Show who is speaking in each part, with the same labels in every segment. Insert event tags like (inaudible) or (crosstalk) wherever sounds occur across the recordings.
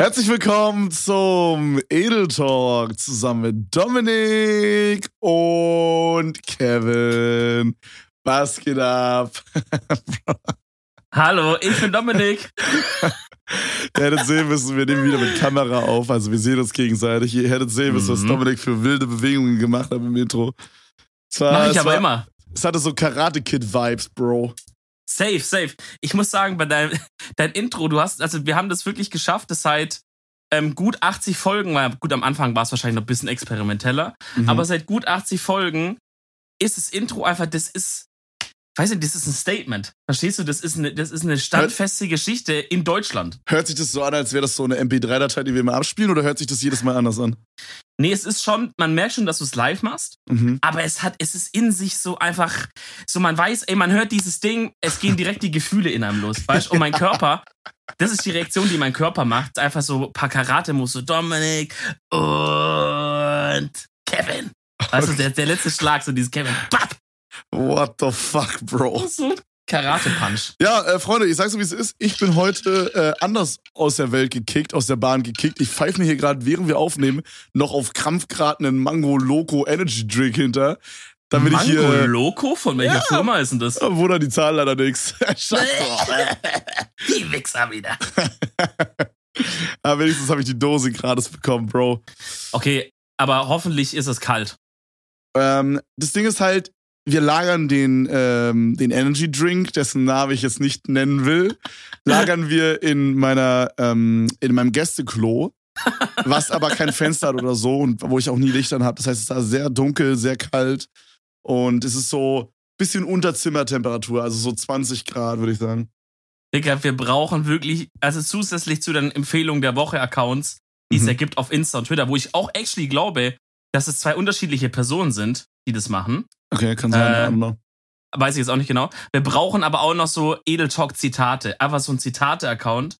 Speaker 1: Herzlich willkommen zum Edel Talk zusammen mit Dominik und Kevin. Was geht ab? (laughs)
Speaker 2: Hallo, ich bin Dominik. (laughs)
Speaker 1: Ihr hättet sehen müssen, wir nehmen wieder mit Kamera auf, also wir sehen uns gegenseitig. Ihr hättet sehen müssen, was
Speaker 2: Mhm.
Speaker 1: Dominik für wilde Bewegungen gemacht hat im Intro.
Speaker 2: Mach ich aber
Speaker 1: war-
Speaker 2: immer.
Speaker 1: Es hatte so Karate Kid Vibes, Bro.
Speaker 2: Safe, safe. Ich muss sagen, bei deinem (laughs) dein Intro, du hast, also wir haben das wirklich geschafft, das seit ähm, gut 80 Folgen, weil gut am Anfang war es wahrscheinlich noch ein bisschen experimenteller,
Speaker 1: Mhm.
Speaker 2: aber seit gut 80 Folgen ist das Intro einfach, das ist, weiß nicht, das ist ein Statement. Verstehst du? Das ist eine, das ist eine standfeste Geschichte in Deutschland.
Speaker 1: Hört sich das so an, als wäre das so eine MP3-Datei, die wir immer abspielen, oder hört sich das jedes Mal anders an?
Speaker 2: Nee, es ist schon, man merkt schon, dass du es live machst,
Speaker 1: Mhm.
Speaker 2: aber es hat, es ist in sich so einfach, so man weiß, ey, man hört dieses Ding, es gehen direkt die Gefühle in einem los, weißt? Und mein Körper, das ist die Reaktion, die mein Körper macht, einfach so ein paar Karate-Moves, so Dominik und Kevin. Weißt du, der, der letzte Schlag, so dieses Kevin, bap,
Speaker 1: What the fuck, Bro?
Speaker 2: so Karate-Punch.
Speaker 1: Ja, äh, Freunde, ich sag's so, wie es ist. Ich bin heute äh, anders aus der Welt gekickt, aus der Bahn gekickt. Ich pfeife mir hier gerade, während wir aufnehmen, noch auf Krampfgrad einen Mango Loco Energy Drink hinter. Damit
Speaker 2: Mango
Speaker 1: ich hier.
Speaker 2: Loco? Von welcher
Speaker 1: Ja.
Speaker 2: Firma ist denn das?
Speaker 1: Äh, Wunder die Zahl leider nix. (laughs) Scheiße. (laughs)
Speaker 2: Die Wichser wieder. (laughs)
Speaker 1: Aber wenigstens habe ich die Dose gratis bekommen, Bro.
Speaker 2: Okay, aber hoffentlich ist es kalt.
Speaker 1: Ähm, das Ding ist halt, wir lagern den, ähm, den Energy Drink, dessen Namen ich jetzt nicht nennen will, lagern wir in meiner, ähm, in meinem Gästeklo, was aber kein Fenster hat oder so und wo ich auch nie Licht an habe. Das heißt, es ist da sehr dunkel, sehr kalt und es ist so bisschen unter Zimmertemperatur, also so 20 Grad, würde ich sagen.
Speaker 2: Digga, wir brauchen wirklich, also zusätzlich zu den Empfehlungen der Woche-Accounts, die es
Speaker 1: Mhm.
Speaker 2: ja gibt auf Insta und Twitter, wo ich auch actually glaube, dass es zwei unterschiedliche Personen sind, die das machen.
Speaker 1: Okay, kann sein.
Speaker 2: Äh. Weiß ich jetzt auch nicht genau. Wir brauchen aber auch noch so Edel Talk-Zitate. Einfach so ein Zitate-Account.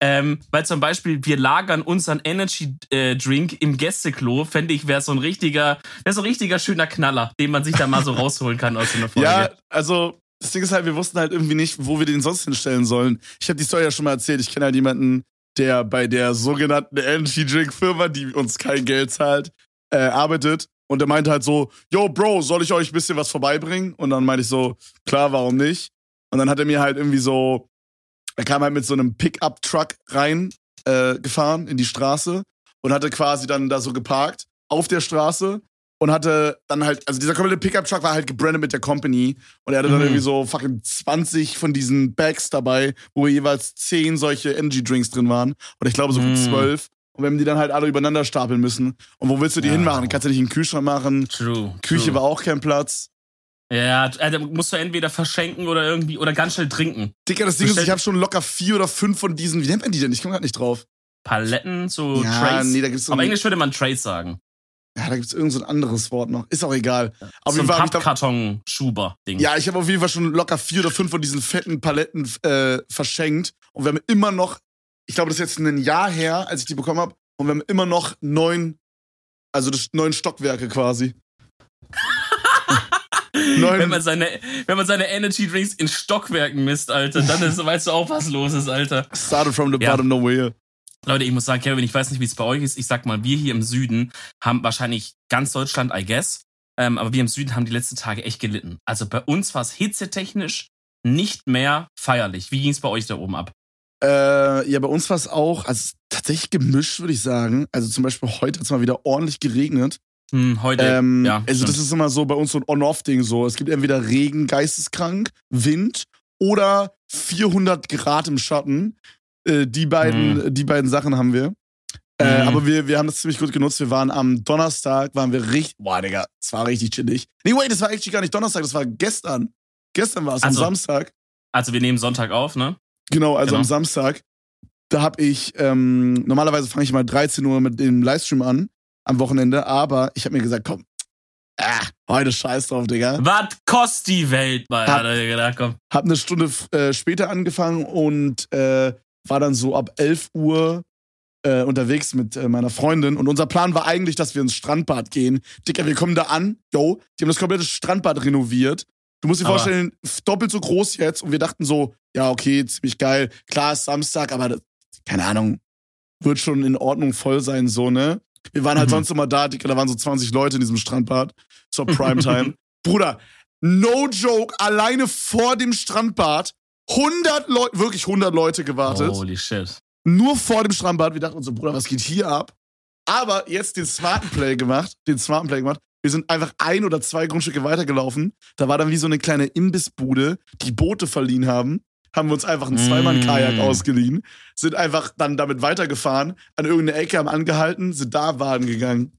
Speaker 2: Ähm, weil zum Beispiel, wir lagern unseren Energy-Drink im Gästeklo, fände ich, wäre so ein richtiger, wäre so ein richtiger schöner Knaller, den man sich da mal so (laughs) rausholen kann aus so einer Folge.
Speaker 1: Ja, also das Ding ist halt, wir wussten halt irgendwie nicht, wo wir den sonst hinstellen sollen. Ich habe die Story ja schon mal erzählt. Ich kenne halt jemanden, der bei der sogenannten Energy Drink Firma, die uns kein Geld zahlt, äh, arbeitet. Und der meinte halt so, yo, Bro, soll ich euch ein bisschen was vorbeibringen? Und dann meinte ich so, klar, warum nicht? Und dann hat er mir halt irgendwie so, er kam halt mit so einem Pickup-Truck rein äh, gefahren in die Straße und hatte quasi dann da so geparkt auf der Straße und hatte dann halt, also dieser komplette Pickup-Truck war halt gebrandet mit der Company und er hatte dann
Speaker 2: Mhm.
Speaker 1: irgendwie so fucking 20 von diesen Bags dabei, wo jeweils 10 solche Energy-Drinks drin waren oder ich glaube so
Speaker 2: Mhm.
Speaker 1: 12 und wir haben die dann halt alle übereinander stapeln müssen und wo willst du die
Speaker 2: Ja.
Speaker 1: hinmachen? Kannst du nicht in den Kühlschrank machen,
Speaker 2: True.
Speaker 1: Küche
Speaker 2: true.
Speaker 1: war auch kein Platz.
Speaker 2: Ja, also musst du entweder verschenken oder irgendwie oder ganz schnell trinken.
Speaker 1: Dicker, das Ding ist, ich habe schon locker vier oder fünf von diesen, wie nennt man die denn? Ich komme gerade nicht drauf.
Speaker 2: Paletten, so
Speaker 1: ja,
Speaker 2: Trays.
Speaker 1: nee, da gibt's
Speaker 2: Auf
Speaker 1: ein,
Speaker 2: Englisch würde man Trays sagen.
Speaker 1: ja, da gibt's irgend so ein anderes Wort noch. Ist auch egal. Auf
Speaker 2: so
Speaker 1: jeden
Speaker 2: ein
Speaker 1: Fall da,
Speaker 2: Pappkarton-Schuber-Ding.
Speaker 1: Ja, ich habe auf jeden Fall schon locker vier oder fünf von diesen fetten Paletten äh, verschenkt. Und wir haben immer noch, ich glaube, das ist jetzt ein Jahr her, als ich die bekommen habe. Und wir haben immer noch neun, also das, neun Stockwerke quasi. (laughs) neun,
Speaker 2: Wenn man seine, wenn man seine Energy Drinks in Stockwerken misst, Alter, dann ist, weißt du auch, was los ist, Alter.
Speaker 1: started from the
Speaker 2: Ja.
Speaker 1: bottom nowhere.
Speaker 2: Leute, ich muss sagen, Kevin, ich weiß nicht, wie es bei euch ist. Ich sag mal, wir hier im Süden haben wahrscheinlich ganz Deutschland, I guess. Ähm, aber wir im Süden haben die letzten Tage echt gelitten. Also bei uns war es hitzetechnisch nicht mehr feierlich. Wie ging es bei euch da oben ab?
Speaker 1: Äh, ja, bei uns war es auch, also tatsächlich gemischt, würde ich sagen. Also zum Beispiel heute hat es mal wieder ordentlich geregnet.
Speaker 2: Hm, heute.
Speaker 1: Ähm,
Speaker 2: ja,
Speaker 1: also
Speaker 2: stimmt.
Speaker 1: das ist immer so bei uns so ein On-Off-Ding so. Es gibt entweder Regen, geisteskrank, Wind oder 400 Grad im Schatten. Äh, die beiden, die beiden Sachen haben wir. Äh,
Speaker 2: Mhm.
Speaker 1: aber wir, wir haben das ziemlich gut genutzt. Wir waren am Donnerstag, waren wir richtig, boah, Digga, es war richtig chillig. Nee, wait, das war actually gar nicht Donnerstag, das war gestern. Gestern war es, am
Speaker 2: Also,
Speaker 1: Samstag.
Speaker 2: also wir nehmen Sonntag auf, ne?
Speaker 1: Genau, also
Speaker 2: Genau.
Speaker 1: am Samstag. Da hab ich, ähm, normalerweise fange ich mal 13 Uhr mit dem Livestream an, am Wochenende, aber ich habe mir gesagt, komm, ah, heute scheiß drauf, Digga.
Speaker 2: Was kostet die Welt, Mann?
Speaker 1: Hab-
Speaker 2: Hat er gedacht, komm.
Speaker 1: Hab eine Stunde äh, später angefangen und äh, war dann so ab 11 Uhr äh, unterwegs mit äh, meiner Freundin. Und unser Plan war eigentlich, dass wir ins Strandbad gehen. Dicker, wir kommen da an, yo, die haben das komplette Strandbad renoviert. Du musst dir
Speaker 2: Aber-
Speaker 1: vorstellen, doppelt so groß jetzt. Und wir dachten so, ja, okay, ziemlich geil. Klar ist Samstag, aber das, keine Ahnung, wird schon in Ordnung voll sein, so, ne? Wir waren halt
Speaker 2: Mhm.
Speaker 1: sonst immer da, Digga, da waren so 20 Leute in diesem Strandbad zur Primetime. (laughs) Bruder, no joke, alleine vor dem Strandbad 100 Leute, wirklich 100 Leute gewartet.
Speaker 2: Holy shit.
Speaker 1: Nur vor dem Strandbad. Wir dachten uns so, Bruder, was geht hier ab? Aber jetzt den smarten Play gemacht, den smarten Play gemacht. Wir sind einfach ein oder zwei Grundstücke weitergelaufen. Da war dann wie so eine kleine Imbissbude, die Boote verliehen haben. Haben wir uns einfach einen Zweimann-Kajak
Speaker 2: Mm.
Speaker 1: ausgeliehen, sind einfach dann damit weitergefahren, an irgendeine Ecke haben angehalten, sind da baden gegangen.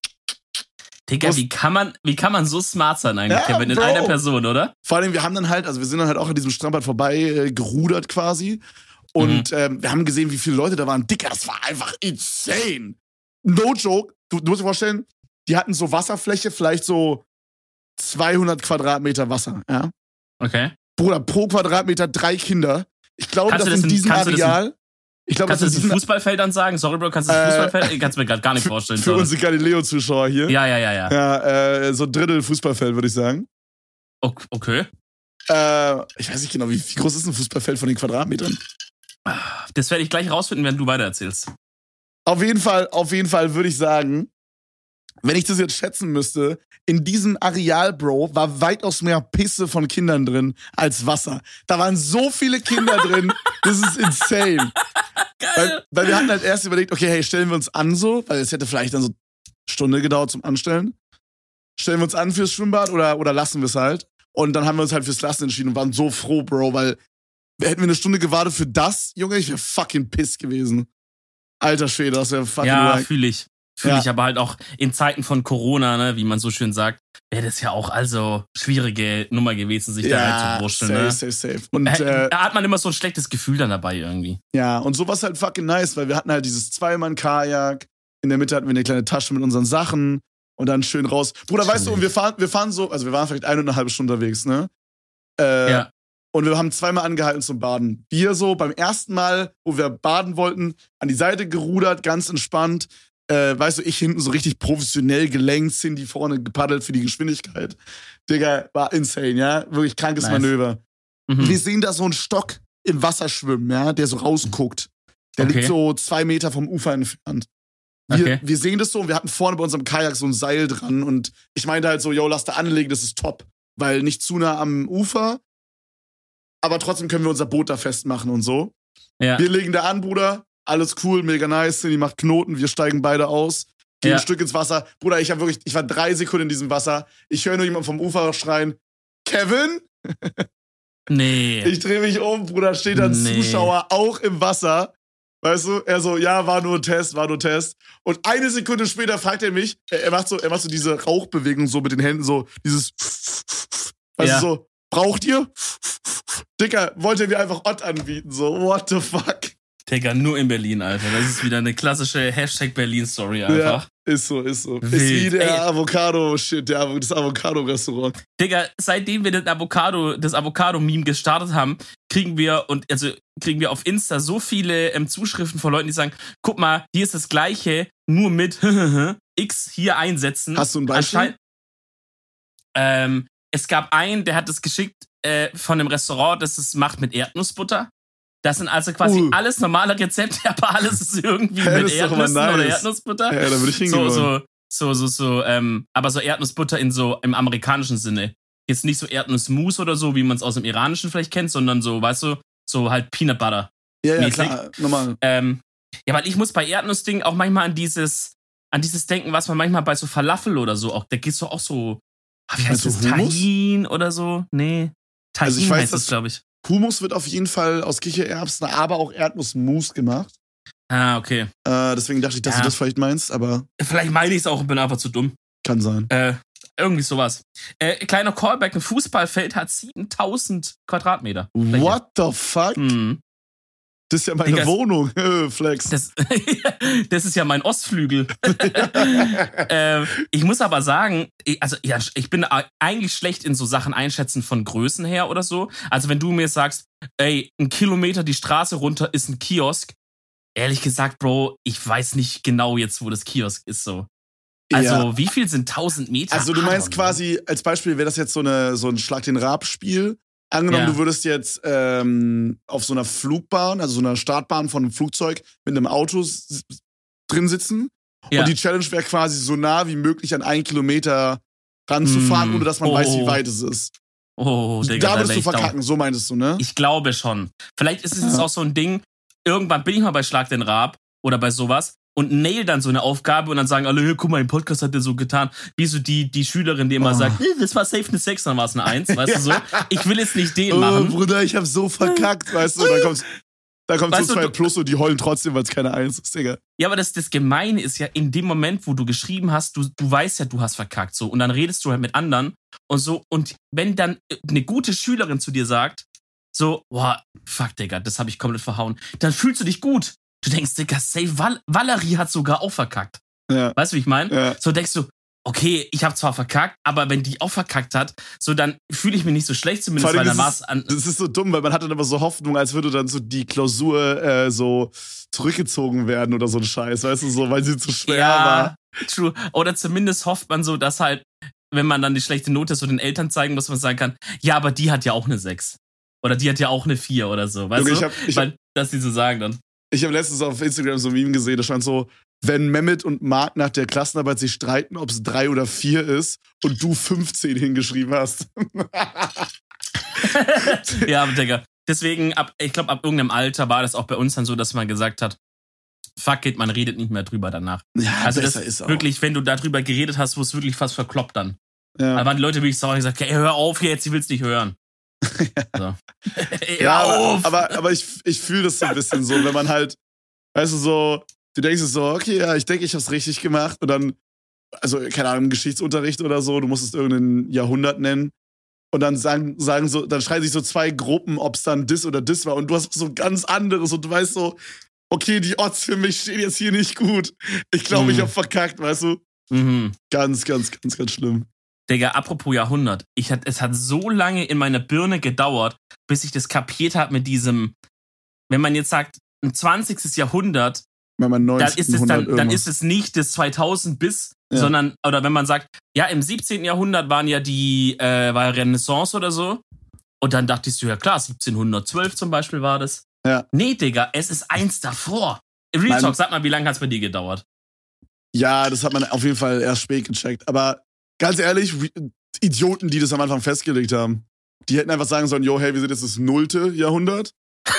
Speaker 2: Digga, wie kann man, wie kann man so smart sein eigentlich,
Speaker 1: Ja,
Speaker 2: Kevin, in
Speaker 1: Bro.
Speaker 2: einer Person, oder?
Speaker 1: Vor allem, wir haben dann halt, also wir sind dann halt auch an diesem Strandbad vorbei äh, gerudert quasi. Und ähm, wir haben gesehen, wie viele Leute da waren. Dicker, das war einfach insane. No joke. Du, du musst dir vorstellen, die hatten so Wasserfläche, vielleicht so 200 Quadratmeter Wasser. Ja?
Speaker 2: Okay.
Speaker 1: Bruder, pro Quadratmeter drei Kinder. Ich glaube, dass
Speaker 2: das
Speaker 1: in
Speaker 2: in-
Speaker 1: diesem Areal. Ich glaube,
Speaker 2: Kannst du das
Speaker 1: in
Speaker 2: in
Speaker 1: diesem
Speaker 2: Fußballfeldern sagen? Sorry, Bro, kannst du das
Speaker 1: Äh,
Speaker 2: Fußballfeld? Ich kann es mir gerade gar nicht vorstellen.
Speaker 1: für
Speaker 2: sorry.
Speaker 1: unsere Galileo-Zuschauer hier.
Speaker 2: Ja, ja, ja, ja.
Speaker 1: Ja, äh, so ein Drittel Fußballfeld, würde ich sagen.
Speaker 2: Ok- Okay.
Speaker 1: Äh, ich weiß nicht genau, wie, wie groß ist ein Fußballfeld von den Quadratmetern?
Speaker 2: Das werde ich gleich rausfinden, wenn du weitererzählst.
Speaker 1: Auf jeden Fall, auf jeden Fall würde ich sagen, wenn ich das jetzt schätzen müsste, in diesem Areal, Bro, war weitaus mehr Pisse von Kindern drin als Wasser. Da waren so viele Kinder drin, (laughs) das ist insane. Weil, weil wir hatten halt erst überlegt, okay, hey, stellen wir uns an so, weil es hätte vielleicht dann so eine Stunde gedauert zum Anstellen. Stellen wir uns an fürs Schwimmbad oder, oder lassen wir es halt? Und dann haben wir uns halt fürs Lassen entschieden und waren so froh, Bro, weil hätten wir eine Stunde gewartet für das, Junge, ich wäre fucking piss gewesen. Alter Schwede, das wäre fucking
Speaker 2: Ja, fühle ich. Fühle
Speaker 1: Ja.
Speaker 2: ich aber halt auch in Zeiten von Corona, ne, wie man so schön sagt, wäre das ja auch also schwierige Nummer gewesen, sich da reinzuwurschteln.
Speaker 1: safe,
Speaker 2: Ne?
Speaker 1: safe, safe. Und
Speaker 2: Äh,
Speaker 1: äh,
Speaker 2: Da hat man immer so ein schlechtes Gefühl dann dabei irgendwie.
Speaker 1: ja, und sowas halt fucking nice, weil wir hatten halt dieses Zweimann-Kajak. In der Mitte hatten wir eine kleine Tasche mit unseren Sachen und dann schön raus. Bruder, weißt du, und wir fahren, wir fahren so, also wir waren vielleicht eine und eine halbe Stunde unterwegs, ne? Äh,
Speaker 2: Ja.
Speaker 1: Und wir haben zweimal angehalten zum Baden. Wir so beim ersten Mal, wo wir baden wollten, an die Seite gerudert, ganz entspannt. Äh, weißt du, ich hinten so richtig professionell gelenkt, Cindy vorne gepaddelt für die Geschwindigkeit. Digga, war insane, ja? Wirklich krankes
Speaker 2: Nice.
Speaker 1: Manöver.
Speaker 2: Mhm.
Speaker 1: Wir sehen da so einen Stock im Wasser schwimmen, ja, der so rausguckt. Der
Speaker 2: Okay.
Speaker 1: liegt so zwei Meter vom Ufer entfernt. Wir,
Speaker 2: Okay.
Speaker 1: wir sehen das so und wir hatten vorne bei unserem Kajak so ein Seil dran und ich meinte halt so, yo, lass da anlegen, das ist top. Weil nicht zu nah am Ufer, aber trotzdem können wir unser Boot da festmachen und so.
Speaker 2: Ja.
Speaker 1: Wir legen da an, Bruder, alles cool, mega nice, die macht Knoten, wir steigen beide aus, gehen
Speaker 2: Ja.
Speaker 1: ein Stück ins Wasser. Bruder, ich habe wirklich, ich war drei Sekunden in diesem Wasser, ich höre nur jemanden vom Ufer schreien, Kevin? (laughs)
Speaker 2: Nee.
Speaker 1: Ich drehe mich um, Bruder, steht da ein
Speaker 2: Nee.
Speaker 1: Zuschauer auch im Wasser. Weißt du, er so, ja, war nur ein Test, war nur ein Test. Und eine Sekunde später fragt er mich, er, macht so, er macht so diese Rauchbewegung so mit den Händen, so dieses, (sniffs) weißt
Speaker 2: Ja.
Speaker 1: du, so, braucht ihr? (sniffs) Dicker, wollte er mir einfach Ott anbieten, so, what the fuck?
Speaker 2: Digga, nur in Berlin, Alter. Das ist wieder eine klassische Hashtag Berlin-Story einfach.
Speaker 1: Ja, ist so, ist so. Ist
Speaker 2: Wild.
Speaker 1: wie der. Avocado-Shit, das Avocado-Restaurant.
Speaker 2: Digga, seitdem wir den Avocado, das Avocado-Meme gestartet haben, kriegen wir und also kriegen wir auf Insta so viele ähm, Zuschriften von Leuten, die sagen, guck mal, hier ist das gleiche, nur mit (laughs) X hier einsetzen.
Speaker 1: Hast du ein Beispiel?
Speaker 2: Ähm, es gab einen, der hat es geschickt äh, von einem Restaurant, das es macht mit Erdnussbutter. Das sind also quasi
Speaker 1: Uh.
Speaker 2: alles normale Rezepte, (laughs) aber alles ist irgendwie
Speaker 1: Ja,
Speaker 2: mit Erdnüssen oder
Speaker 1: nice.
Speaker 2: Erdnussbutter.
Speaker 1: Ja, da würde ich hingehen.
Speaker 2: So, so, so, so, so, ähm, aber so Erdnussbutter in so im amerikanischen Sinne. Jetzt nicht so Erdnussmus oder so, wie man es aus dem iranischen vielleicht kennt, sondern so, weißt du, so halt Peanut Butter.
Speaker 1: ja, ja,
Speaker 2: mäßig.
Speaker 1: klar, normal.
Speaker 2: Ähm, ja, weil ich muss bei Erdnussdingen auch manchmal an dieses, an dieses denken, was man manchmal bei so Falafel oder so auch, da gehst du auch so, ah, wie heißt
Speaker 1: Meinst
Speaker 2: das? Tahin oder so? Nee. Tahin
Speaker 1: Also ich weiß,
Speaker 2: heißt das, glaube ich.
Speaker 1: Hummus wird auf jeden Fall aus Kichererbsen, aber auch Erdnussmus gemacht.
Speaker 2: Ah, okay.
Speaker 1: Äh, deswegen dachte ich, dass
Speaker 2: Ja.
Speaker 1: du das vielleicht meinst, aber
Speaker 2: Vielleicht meine ich es auch und bin einfach zu dumm.
Speaker 1: kann sein.
Speaker 2: Äh, irgendwie sowas. Äh, kleiner Callback, ein Fußballfeld hat 7000 Quadratmeter. Fläche.
Speaker 1: What the fuck?
Speaker 2: Hm.
Speaker 1: Das ist ja meine
Speaker 2: Digga,
Speaker 1: Wohnung. (laughs) Flex.
Speaker 2: Das, (laughs) das ist ja mein Ostflügel. (laughs) äh, ich muss aber sagen, ich, also ja, ich bin eigentlich schlecht in so Sachen einschätzen von Größen her oder so. Also wenn du mir sagst, ey, ein Kilometer die Straße runter ist ein Kiosk, ehrlich gesagt, Bro, ich weiß nicht genau jetzt, wo das Kiosk ist so. Also
Speaker 1: Ja.
Speaker 2: wie viel sind 1000 Meter?
Speaker 1: Also du meinst
Speaker 2: know.
Speaker 1: quasi, als Beispiel wäre das jetzt so, eine, so ein Schlag den Rab-Spiel. Angenommen,
Speaker 2: Ja.
Speaker 1: du würdest jetzt ähm, auf so einer Flugbahn, also so einer Startbahn von einem Flugzeug mit einem Auto drin sitzen.
Speaker 2: Ja.
Speaker 1: Und die Challenge wäre quasi so nah wie möglich an einen Kilometer ranzufahren,
Speaker 2: Mm.
Speaker 1: ohne dass man
Speaker 2: Oh,
Speaker 1: weiß, wie
Speaker 2: oh.
Speaker 1: weit es ist.
Speaker 2: Oh, Digga,
Speaker 1: da würdest du
Speaker 2: ich down.
Speaker 1: verkacken, so meintest du, ne?
Speaker 2: Ich glaube schon. Vielleicht ist es
Speaker 1: Ja.
Speaker 2: auch so ein Ding, irgendwann bin ich mal bei Schlag den Raab oder bei sowas und nail dann so eine Aufgabe und dann sagen alle, "Hey, guck mal, im Podcast hat der so getan. Wie so die, die Schülerin, die immer
Speaker 1: Oh.
Speaker 2: sagt, "Nee, das war safe eine 6, dann war es eine 1, weißt du so? (laughs) Ich will jetzt nicht den
Speaker 1: Oh,
Speaker 2: machen.
Speaker 1: Bruder, ich hab so verkackt, weißt du? Da kommt, da kommt
Speaker 2: Weißt
Speaker 1: so
Speaker 2: du,
Speaker 1: zwei
Speaker 2: du-
Speaker 1: Plus und die heulen trotzdem, weil es keine Eins ist, Digga.
Speaker 2: Ja, aber das, das Gemeine ist ja, in dem Moment, wo du geschrieben hast, du, du weißt ja, du hast verkackt, so. Und dann redest du halt mit anderen und so. Und wenn dann eine gute Schülerin zu dir sagt, so, boah, fuck, Digga, das habe ich komplett verhauen, dann fühlst du dich gut. Du denkst, Digga, safe, Val Valerie hat sogar auch verkackt.
Speaker 1: Ja.
Speaker 2: Weißt du, wie ich meine?
Speaker 1: Ja.
Speaker 2: So denkst du, okay, ich habe zwar verkackt, aber wenn die auch verkackt hat, so dann fühle ich mich nicht so schlecht zumindest, weil dann war
Speaker 1: es-
Speaker 2: an.
Speaker 1: Das ist so dumm, weil man hat dann immer so Hoffnung, als würde dann so die Klausur äh, so zurückgezogen werden oder so ein Scheiß, weißt du, so, weil sie zu schwer war.
Speaker 2: true. Oder zumindest hofft man so, dass halt, wenn man dann die schlechte Note so den Eltern zeigen muss, man sagen kann, ja, aber die hat ja auch eine 6. Oder die hat ja auch eine 4 oder so. Weißt
Speaker 1: Junge,
Speaker 2: du?
Speaker 1: ich hab, ich, hab,
Speaker 2: Weil, dass die so sagen dann.
Speaker 1: Ich hab letztens auf Instagram so ein Meme gesehen, da stand so, wenn Mehmet und Marc nach der Klassenarbeit sich streiten, ob es drei oder vier ist und du 15 hingeschrieben hast. (laughs)
Speaker 2: ja, Digga. Deswegen, ab, ich glaube, ab irgendeinem Alter war das auch bei uns dann so, dass man gesagt hat, fuck it, man redet nicht mehr drüber danach.
Speaker 1: ja,
Speaker 2: Also das
Speaker 1: ist auch.
Speaker 2: wirklich, wenn du darüber geredet hast, wo es wirklich fast verkloppt dann. Da
Speaker 1: Ja.
Speaker 2: waren die Leute wirklich sauer und gesagt, okay, hör auf jetzt, sie will's nicht hören. So. (laughs)
Speaker 1: Ja, aber, aber, aber ich, ich fühle das so ein bisschen so, wenn man halt, weißt du, so, du denkst so, okay, ja, ich denke, ich hab's richtig gemacht und dann, also, keine Ahnung, im Geschichtsunterricht oder so, du musstest irgendein Jahrhundert nennen und dann sagen, sagen so, dann schreien sich so zwei Gruppen, ob's dann dis oder dis war und du hast so ganz anderes und du weißt so, okay, die Odds für mich stehen jetzt hier nicht gut. Ich glaube, ich
Speaker 2: Mhm.
Speaker 1: hab verkackt, weißt du?
Speaker 2: mhm.
Speaker 1: Ganz, ganz, ganz, ganz schlimm.
Speaker 2: Digga, apropos Jahrhundert. Ich hat, es hat so lange in meiner Birne gedauert, bis ich das kapiert habe mit diesem, wenn man jetzt sagt, ein 20. Jahrhundert,
Speaker 1: Wenn man
Speaker 2: dann
Speaker 1: 90,
Speaker 2: ist es,
Speaker 1: 100
Speaker 2: dann, dann ist es nicht das 2000 bis,
Speaker 1: Ja.
Speaker 2: sondern, oder wenn man sagt, ja, im 17. Jahrhundert waren ja die, äh, war ja Renaissance oder so. Und dann dachtest du, ja klar, 1712 zum Beispiel war das.
Speaker 1: Ja.
Speaker 2: Nee, Digga, es ist eins davor. Real Talk, sag mal, wie lange hat es bei dir gedauert?
Speaker 1: Ja, das hat man auf jeden Fall erst spät gecheckt. Aber ganz ehrlich, Idioten, die das am Anfang festgelegt haben, die hätten einfach sagen sollen, yo, hey, wir sind jetzt das nullte Jahrhundert. (laughs)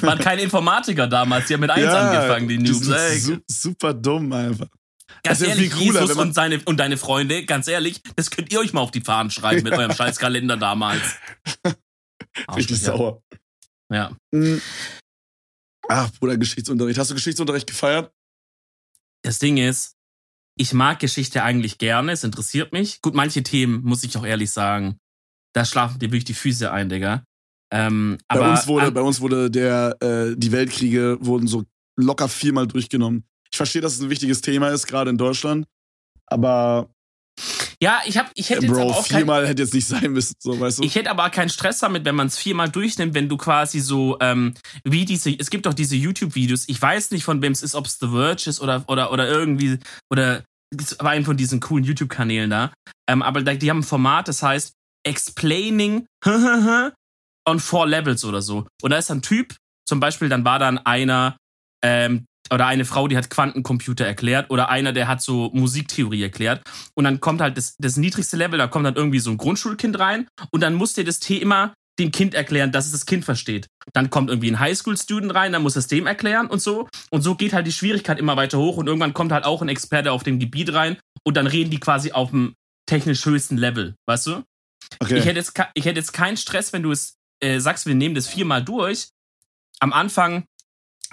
Speaker 2: Waren keine Informatiker damals, die haben mit 1 angefangen, die News.
Speaker 1: su super dumm einfach.
Speaker 2: Ganz
Speaker 1: Das ja
Speaker 2: ehrlich,
Speaker 1: cooler,
Speaker 2: Jesus und, seine, und deine Freunde, ganz ehrlich, das könnt ihr euch mal auf die Fahnen schreiben mit
Speaker 1: Ja.
Speaker 2: eurem scheiß Kalender damals. (laughs)
Speaker 1: Richtig sauer.
Speaker 2: Ja.
Speaker 1: Mhm. Ach, Bruder, Geschichtsunterricht. Hast du Geschichtsunterricht gefeiert?
Speaker 2: Das Ding ist, ich mag Geschichte eigentlich gerne, es interessiert mich. Gut, manche Themen, muss ich auch ehrlich sagen, da schlafen dir wirklich die Füße ein, Digga. Ähm,
Speaker 1: Bei
Speaker 2: aber
Speaker 1: uns wurde,
Speaker 2: an,
Speaker 1: bei uns wurde der, äh, die Weltkriege wurden so locker viermal durchgenommen. Ich verstehe, dass es ein wichtiges Thema ist, gerade in Deutschland. Aber,
Speaker 2: ja, ich, hab, ich hätte
Speaker 1: äh,
Speaker 2: jetzt aber
Speaker 1: Bro,
Speaker 2: auch kein,
Speaker 1: viermal hätte jetzt nicht sein müssen, so, weißt du?
Speaker 2: Ich hätte aber keinen Stress damit, wenn man es viermal durchnimmt, wenn du quasi so, ähm, wie diese, es gibt doch diese YouTube-Videos, ich weiß nicht von wem es ist, ob es The Verge ist oder, oder, oder irgendwie, oder es war ein von diesen coolen YouTube-Kanälen da. Ähm, aber die haben ein Format, das heißt Explaining (laughs) on four levels oder so. Und da ist ein Typ, zum Beispiel, dann war dann einer, ähm, oder eine Frau, die hat Quantencomputer erklärt, oder einer, der hat so Musiktheorie erklärt. Und dann kommt halt das, das niedrigste Level, da kommt dann irgendwie so ein Grundschulkind rein und dann muss dir das Thema dem Kind erklären, dass es das Kind versteht. Dann kommt irgendwie ein Highschool-Student rein, dann muss es dem erklären und so. Und so geht halt die Schwierigkeit immer weiter hoch und irgendwann kommt halt auch ein Experte auf dem Gebiet rein und dann reden die quasi auf dem technisch höchsten Level, weißt du?
Speaker 1: Okay.
Speaker 2: Ich, hätte jetzt, ich hätte jetzt keinen Stress, wenn du es äh, sagst, wir nehmen das viermal durch. Am Anfang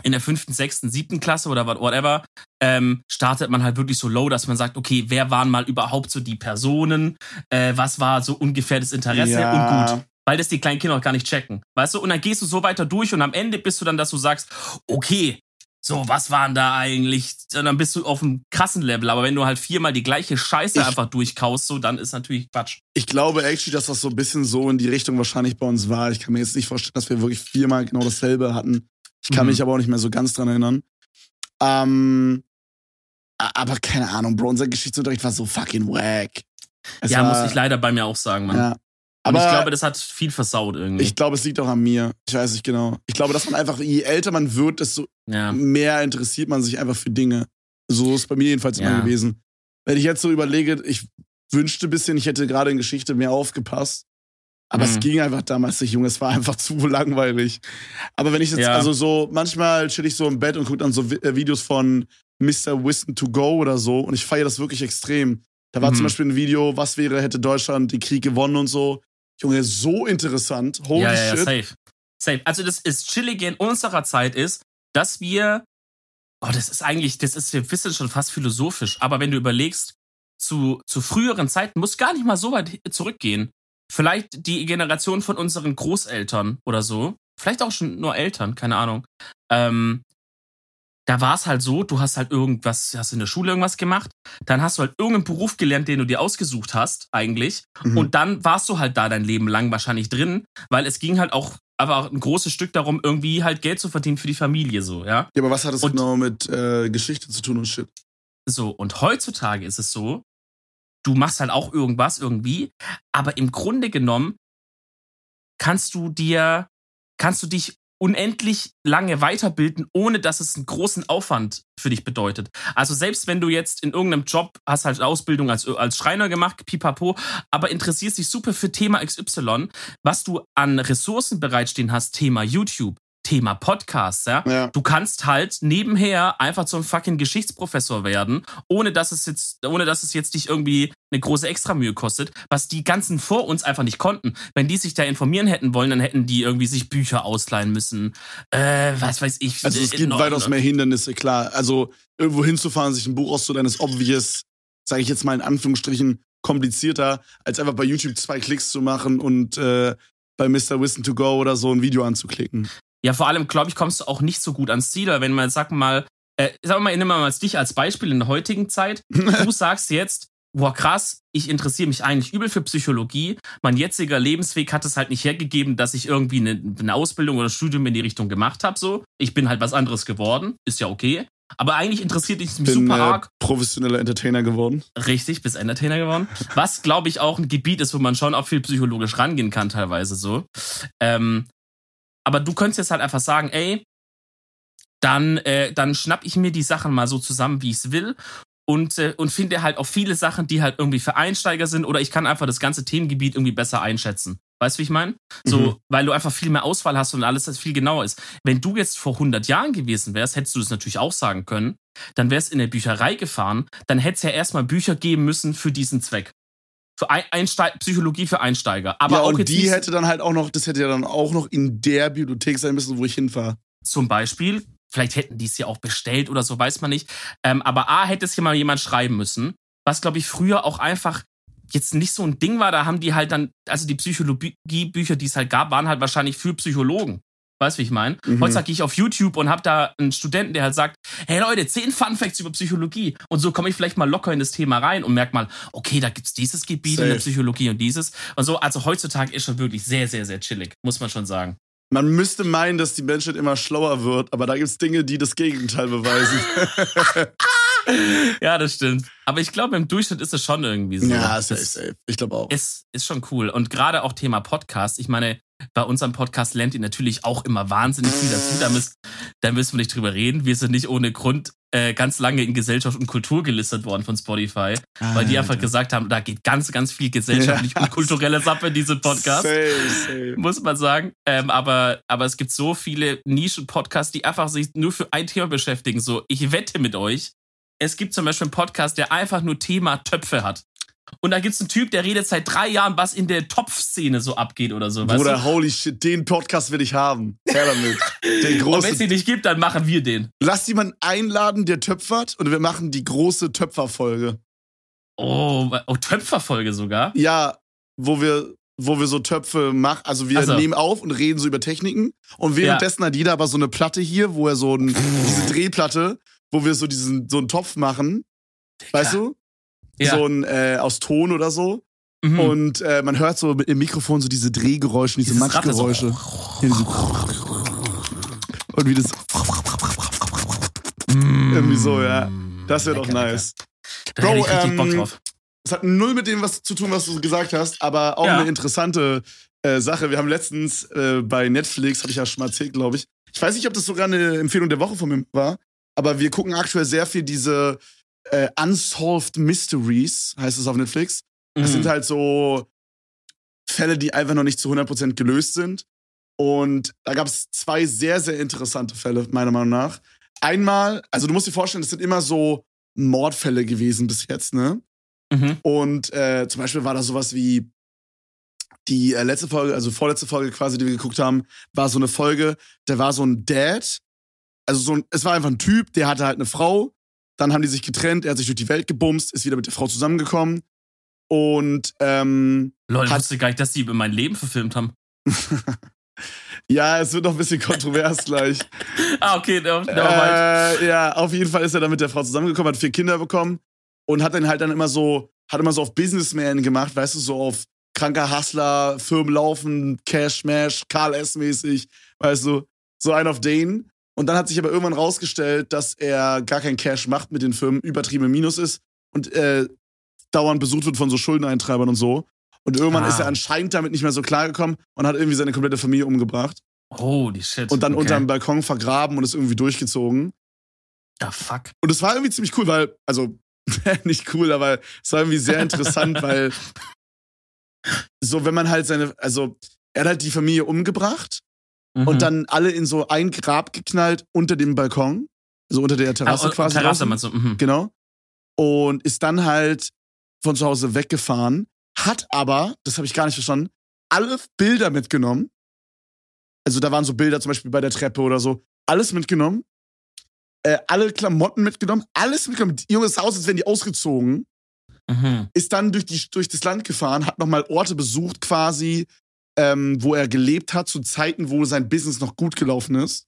Speaker 2: in der fünften, sechsten, siebten Klasse oder what- whatever, ähm, startet man halt wirklich so low, dass man sagt, okay, wer waren mal überhaupt so die Personen, äh, was war so ungefähr das Interesse
Speaker 1: Ja.
Speaker 2: und gut. Weil das die kleinen Kinder auch gar nicht checken. Weißt du? Und dann gehst du so weiter durch und am Ende bist du dann, dass du sagst, okay, so, was waren da eigentlich? Und dann bist du auf einem krassen Level. Aber wenn du halt viermal die gleiche Scheiße
Speaker 1: Ich-
Speaker 2: einfach durchkaust, so, dann ist natürlich Quatsch.
Speaker 1: Ich glaube actually, dass das so ein bisschen so in die Richtung wahrscheinlich bei uns war. Ich kann mir jetzt nicht vorstellen, dass wir wirklich viermal genau dasselbe hatten. Ich kann
Speaker 2: Mhm.
Speaker 1: mich aber auch nicht mehr so ganz dran erinnern. Ähm, aber keine Ahnung, Bro, unser Geschichtsunterricht war so fucking wack. Es
Speaker 2: ja,
Speaker 1: war,
Speaker 2: muss ich leider bei mir auch sagen, Mann.
Speaker 1: Ja,
Speaker 2: Und
Speaker 1: Aber
Speaker 2: ich glaube, das hat viel versaut irgendwie.
Speaker 1: ich glaube, es liegt auch an mir. Ich weiß nicht genau. Ich glaube, dass man einfach, je älter man wird, desto
Speaker 2: ja.
Speaker 1: mehr interessiert man sich einfach für Dinge. So ist bei mir jedenfalls
Speaker 2: Ja.
Speaker 1: immer gewesen. Wenn ich jetzt so überlege, ich wünschte ein bisschen, ich hätte gerade in Geschichte mehr aufgepasst. Aber es
Speaker 2: Mhm.
Speaker 1: ging einfach damals nicht, Junge. Es war einfach (laughs) zu langweilig. Aber wenn ich jetzt,
Speaker 2: Ja.
Speaker 1: also so, manchmal chill ich so im Bett und gucke dann so äh, Videos von Mr. Winston to go oder so und ich feiere das wirklich extrem. Da war
Speaker 2: Mhm.
Speaker 1: zum Beispiel ein Video, was wäre, hätte Deutschland den Krieg gewonnen und so. Junge, so interessant. Holy
Speaker 2: ja, ja, ja,
Speaker 1: shit.
Speaker 2: safe. Safe. Also das ist Chillige in unserer Zeit ist, dass wir, oh, das ist eigentlich, das ist ein bisschen schon fast philosophisch, aber wenn du überlegst, zu, zu früheren Zeiten, muss gar nicht mal so weit zurückgehen. Vielleicht die Generation von unseren Großeltern oder so, vielleicht auch schon nur Eltern, keine Ahnung. Ähm, da war es halt so, du hast halt irgendwas, hast in der Schule irgendwas gemacht, dann hast du halt irgendeinen Beruf gelernt, den du dir ausgesucht hast, eigentlich.
Speaker 1: Mhm.
Speaker 2: Und dann warst du halt da dein Leben lang wahrscheinlich drin, weil es ging halt auch aber auch ein großes Stück darum, irgendwie halt Geld zu verdienen für die Familie, so, ja.
Speaker 1: ja, aber was hat das
Speaker 2: Und-
Speaker 1: genau mit äh, Geschichte zu tun und shit?
Speaker 2: So, und heutzutage ist es so, du machst halt auch irgendwas irgendwie, aber im Grunde genommen kannst du dir, kannst du dich unendlich lange weiterbilden, ohne dass es einen großen Aufwand für dich bedeutet. Also selbst wenn du jetzt in irgendeinem Job hast halt Ausbildung als, als Schreiner gemacht, pipapo, aber interessierst dich super für Thema XY, was du an Ressourcen bereitstehen hast, Thema YouTube, Thema Podcasts, ja,
Speaker 1: Ja.
Speaker 2: du kannst halt nebenher einfach zum fucking Geschichtsprofessor werden, ohne dass es jetzt, ohne dass es jetzt dich irgendwie eine große Extramühe kostet, was die ganzen vor uns einfach nicht konnten. Wenn die sich da informieren hätten wollen, dann hätten die irgendwie sich Bücher ausleihen müssen. Äh, was weiß ich.
Speaker 1: Also es
Speaker 2: äh,
Speaker 1: gibt weitaus mehr Hindernisse, klar. Also irgendwo hinzufahren, sich ein Buch auszuleihen, ist obvious, sage ich jetzt mal in Anführungsstrichen, komplizierter, als einfach bei YouTube zwei Klicks zu machen und äh, bei Mr. Winston to go oder so ein Video anzuklicken.
Speaker 2: Ja, vor allem, glaube ich, kommst du auch nicht so gut ans Ziel, weil wenn man, sag mal, äh, sag mal, ich nehme mal dich als Beispiel in der heutigen Zeit. (laughs) Du sagst jetzt, boah, krass, ich interessiere mich eigentlich übel für Psychologie. Mein jetziger Lebensweg hat es halt nicht hergegeben, dass ich irgendwie eine, eine Ausbildung oder Studium in die Richtung gemacht habe. So, ich bin halt was anderes geworden, ist ja okay. Aber eigentlich interessiert dich mich
Speaker 1: Bin
Speaker 2: super
Speaker 1: äh,
Speaker 2: arg.
Speaker 1: professioneller Entertainer geworden.
Speaker 2: Richtig, bist Entertainer geworden. Was, glaube ich, auch ein Gebiet ist, wo man schon auch viel psychologisch rangehen kann, teilweise so. Ähm, aber du könntest jetzt halt einfach sagen, ey, dann, äh, dann schnapp ich mir die Sachen mal so zusammen, wie ich es will. Und, äh, und finde halt auch viele Sachen, die halt irgendwie für Einsteiger sind, oder ich kann einfach das ganze Themengebiet irgendwie besser einschätzen. Weißt du, wie ich meine? So,
Speaker 1: Mhm.
Speaker 2: weil du einfach viel mehr Auswahl hast und alles das viel genauer ist. Wenn du jetzt vor 100 Jahren gewesen wärst, hättest du das natürlich auch sagen können. Dann wärst in der Bücherei gefahren, dann hätte es ja erstmal Bücher geben müssen für diesen Zweck. Für Ein Einsteig Psychologie für Einsteiger. Aber
Speaker 1: ja,
Speaker 2: auch
Speaker 1: und die hätte dann halt auch noch, das hätte ja dann auch noch in der Bibliothek sein müssen, wo ich hinfahre.
Speaker 2: zum Beispiel, vielleicht hätten die es ja auch bestellt oder so, weiß man nicht. Ähm, aber A, hätte es hier mal jemand schreiben müssen, was, glaube ich, früher auch einfach jetzt nicht so ein Ding war. Da haben die halt dann, also die Psychologiebücher, die es halt gab, waren halt wahrscheinlich für Psychologen. Weißt du, wie ich meine?
Speaker 1: Mhm.
Speaker 2: Heutzutage gehe ich auf YouTube und habe da einen Studenten, der halt sagt, hey Leute, 10 Fun Facts über Psychologie. Und so komme ich vielleicht mal locker in das Thema rein und merke mal, okay, da gibt's dieses Gebiet in der
Speaker 1: Safe.
Speaker 2: Psychologie und dieses. Und so, also heutzutage ist schon wirklich sehr, sehr, sehr chillig, muss man schon sagen.
Speaker 1: Man müsste meinen, dass die Menschheit immer schlauer wird, aber da gibt's Dinge, die das Gegenteil beweisen. (laughs)
Speaker 2: Ja, das stimmt. Aber ich glaube, im Durchschnitt ist es schon irgendwie so.
Speaker 1: ja, safe, safe. Ich glaube auch.
Speaker 2: Ist, ist schon cool. Und gerade auch Thema Podcast. Ich meine, bei unserem Podcast lernt ihr natürlich auch immer wahnsinnig viel dazu. Da müsst, da müssen wir nicht drüber reden. Wir sind nicht ohne Grund äh, ganz lange in Gesellschaft und Kultur gelistet worden von Spotify, weil die einfach
Speaker 1: Alter.
Speaker 2: gesagt haben, da geht ganz, ganz viel gesellschaftlich (laughs)
Speaker 1: Ja.
Speaker 2: und kulturelle Sache in diesem Podcast
Speaker 1: Safe, safe.
Speaker 2: muss man sagen. Ähm, aber, aber es gibt so viele Nischen-Podcasts, die einfach sich nur für ein Thema beschäftigen. So, ich wette mit euch, es gibt zum Beispiel einen Podcast, der einfach nur Thema Töpfe hat. Und da gibt's einen Typ, der redet seit drei Jahren, was in der Topfszene so abgeht oder so.
Speaker 1: Bruder, holy shit, den Podcast will ich haben. Her damit. Den (laughs)
Speaker 2: Und wenn es
Speaker 1: großen.
Speaker 2: den nicht gibt, dann machen wir den.
Speaker 1: Lass jemanden einladen, der töpfert und wir machen die große Töpferfolge.
Speaker 2: Oh, oh Töpferfolge sogar.
Speaker 1: Ja, wo wir, wo wir so Töpfe machen. Also wir
Speaker 2: Ach so.
Speaker 1: nehmen auf und reden so über Techniken. Und währenddessen hat jeder aber so eine Platte hier, wo er so ein, diese Drehplatte, wo wir so diesen, so einen Topf machen. Weißt du?
Speaker 2: Ja.
Speaker 1: So ein äh, aus Ton oder so.
Speaker 2: Mhm.
Speaker 1: Und äh, man hört so im Mikrofon so diese Drehgeräusche, diese
Speaker 2: so.
Speaker 1: Matschgeräusche. Diese und wie das. Irgendwie so, ja. Das wäre doch nice.
Speaker 2: Da
Speaker 1: Bro,
Speaker 2: ich
Speaker 1: ähm,
Speaker 2: Bock drauf.
Speaker 1: Das hat null mit dem was zu tun, was du gesagt hast, aber auch
Speaker 2: Ja.
Speaker 1: eine interessante äh, Sache. Wir haben letztens äh, bei Netflix, habe ich ja schon mal erzählt, glaube ich. Ich weiß nicht, ob das sogar eine Empfehlung der Woche von mir war, aber wir gucken aktuell sehr viel diese äh, Unsolved Mysteries, heißt es auf Netflix. Das
Speaker 2: Mhm.
Speaker 1: sind halt so Fälle, die einfach noch nicht zu 100% gelöst sind. Und da gab es zwei sehr, sehr interessante Fälle, meiner Meinung nach. Einmal, also du musst dir vorstellen, das sind immer so Mordfälle gewesen bis jetzt, ne?
Speaker 2: Mhm.
Speaker 1: Und äh, zum Beispiel war da sowas wie die äh, letzte Folge, also vorletzte Folge quasi, die wir geguckt haben, war so eine Folge, da war so ein Dad, also so ein, es war einfach ein Typ, der hatte halt eine Frau, dann haben die sich getrennt, er hat sich durch die Welt gebumst, ist wieder mit der Frau zusammengekommen und ähm,
Speaker 2: Lol, ich wusste gar nicht, dass die über mein Leben verfilmt haben. (laughs)
Speaker 1: ja, es wird noch ein bisschen kontrovers gleich. (laughs)
Speaker 2: Ah, okay, war weit.
Speaker 1: Äh, ja, auf jeden Fall ist er dann mit der Frau zusammengekommen, hat vier Kinder bekommen und hat dann halt dann immer so, hat immer so auf Businessman gemacht, weißt du, so auf kranker Hustler, Firmen laufen, Cash Smash, Karl S. mäßig, weißt du, so ein auf den. Und dann hat sich aber irgendwann rausgestellt, dass er gar kein Cash macht mit den Firmen, übertrieben im Minus ist und äh, dauernd besucht wird von so Schuldeneintreibern und so. Und irgendwann
Speaker 2: Ah.
Speaker 1: ist er anscheinend damit nicht mehr so klargekommen und hat irgendwie seine komplette Familie umgebracht
Speaker 2: Holy shit.
Speaker 1: und dann
Speaker 2: okay.
Speaker 1: unterm Balkon vergraben und ist irgendwie durchgezogen.
Speaker 2: Ja, fuck.
Speaker 1: Und es war irgendwie ziemlich cool, weil, also, (laughs) nicht cool, aber es war irgendwie sehr interessant, (laughs) weil so, wenn man halt seine, also, er hat halt die Familie umgebracht
Speaker 2: Mhm.
Speaker 1: und dann alle in so ein Grab geknallt unter dem Balkon, also unter der Terrasse
Speaker 2: ah,
Speaker 1: quasi.
Speaker 2: Terrasse meinst du? Mhm.
Speaker 1: Genau. Und ist dann halt von zu Hause weggefahren, hat aber, das habe ich gar nicht verstanden, alle Bilder mitgenommen. Also da waren so Bilder zum Beispiel bei der Treppe oder so. Alles mitgenommen. Äh, alle Klamotten mitgenommen. Alles mitgenommen. Junge, das Haus, als wären die ausgezogen.
Speaker 2: Mhm.
Speaker 1: Ist dann durch, die, durch das Land gefahren, hat nochmal Orte besucht quasi, ähm, wo er gelebt hat, zu Zeiten, wo sein Business noch gut gelaufen ist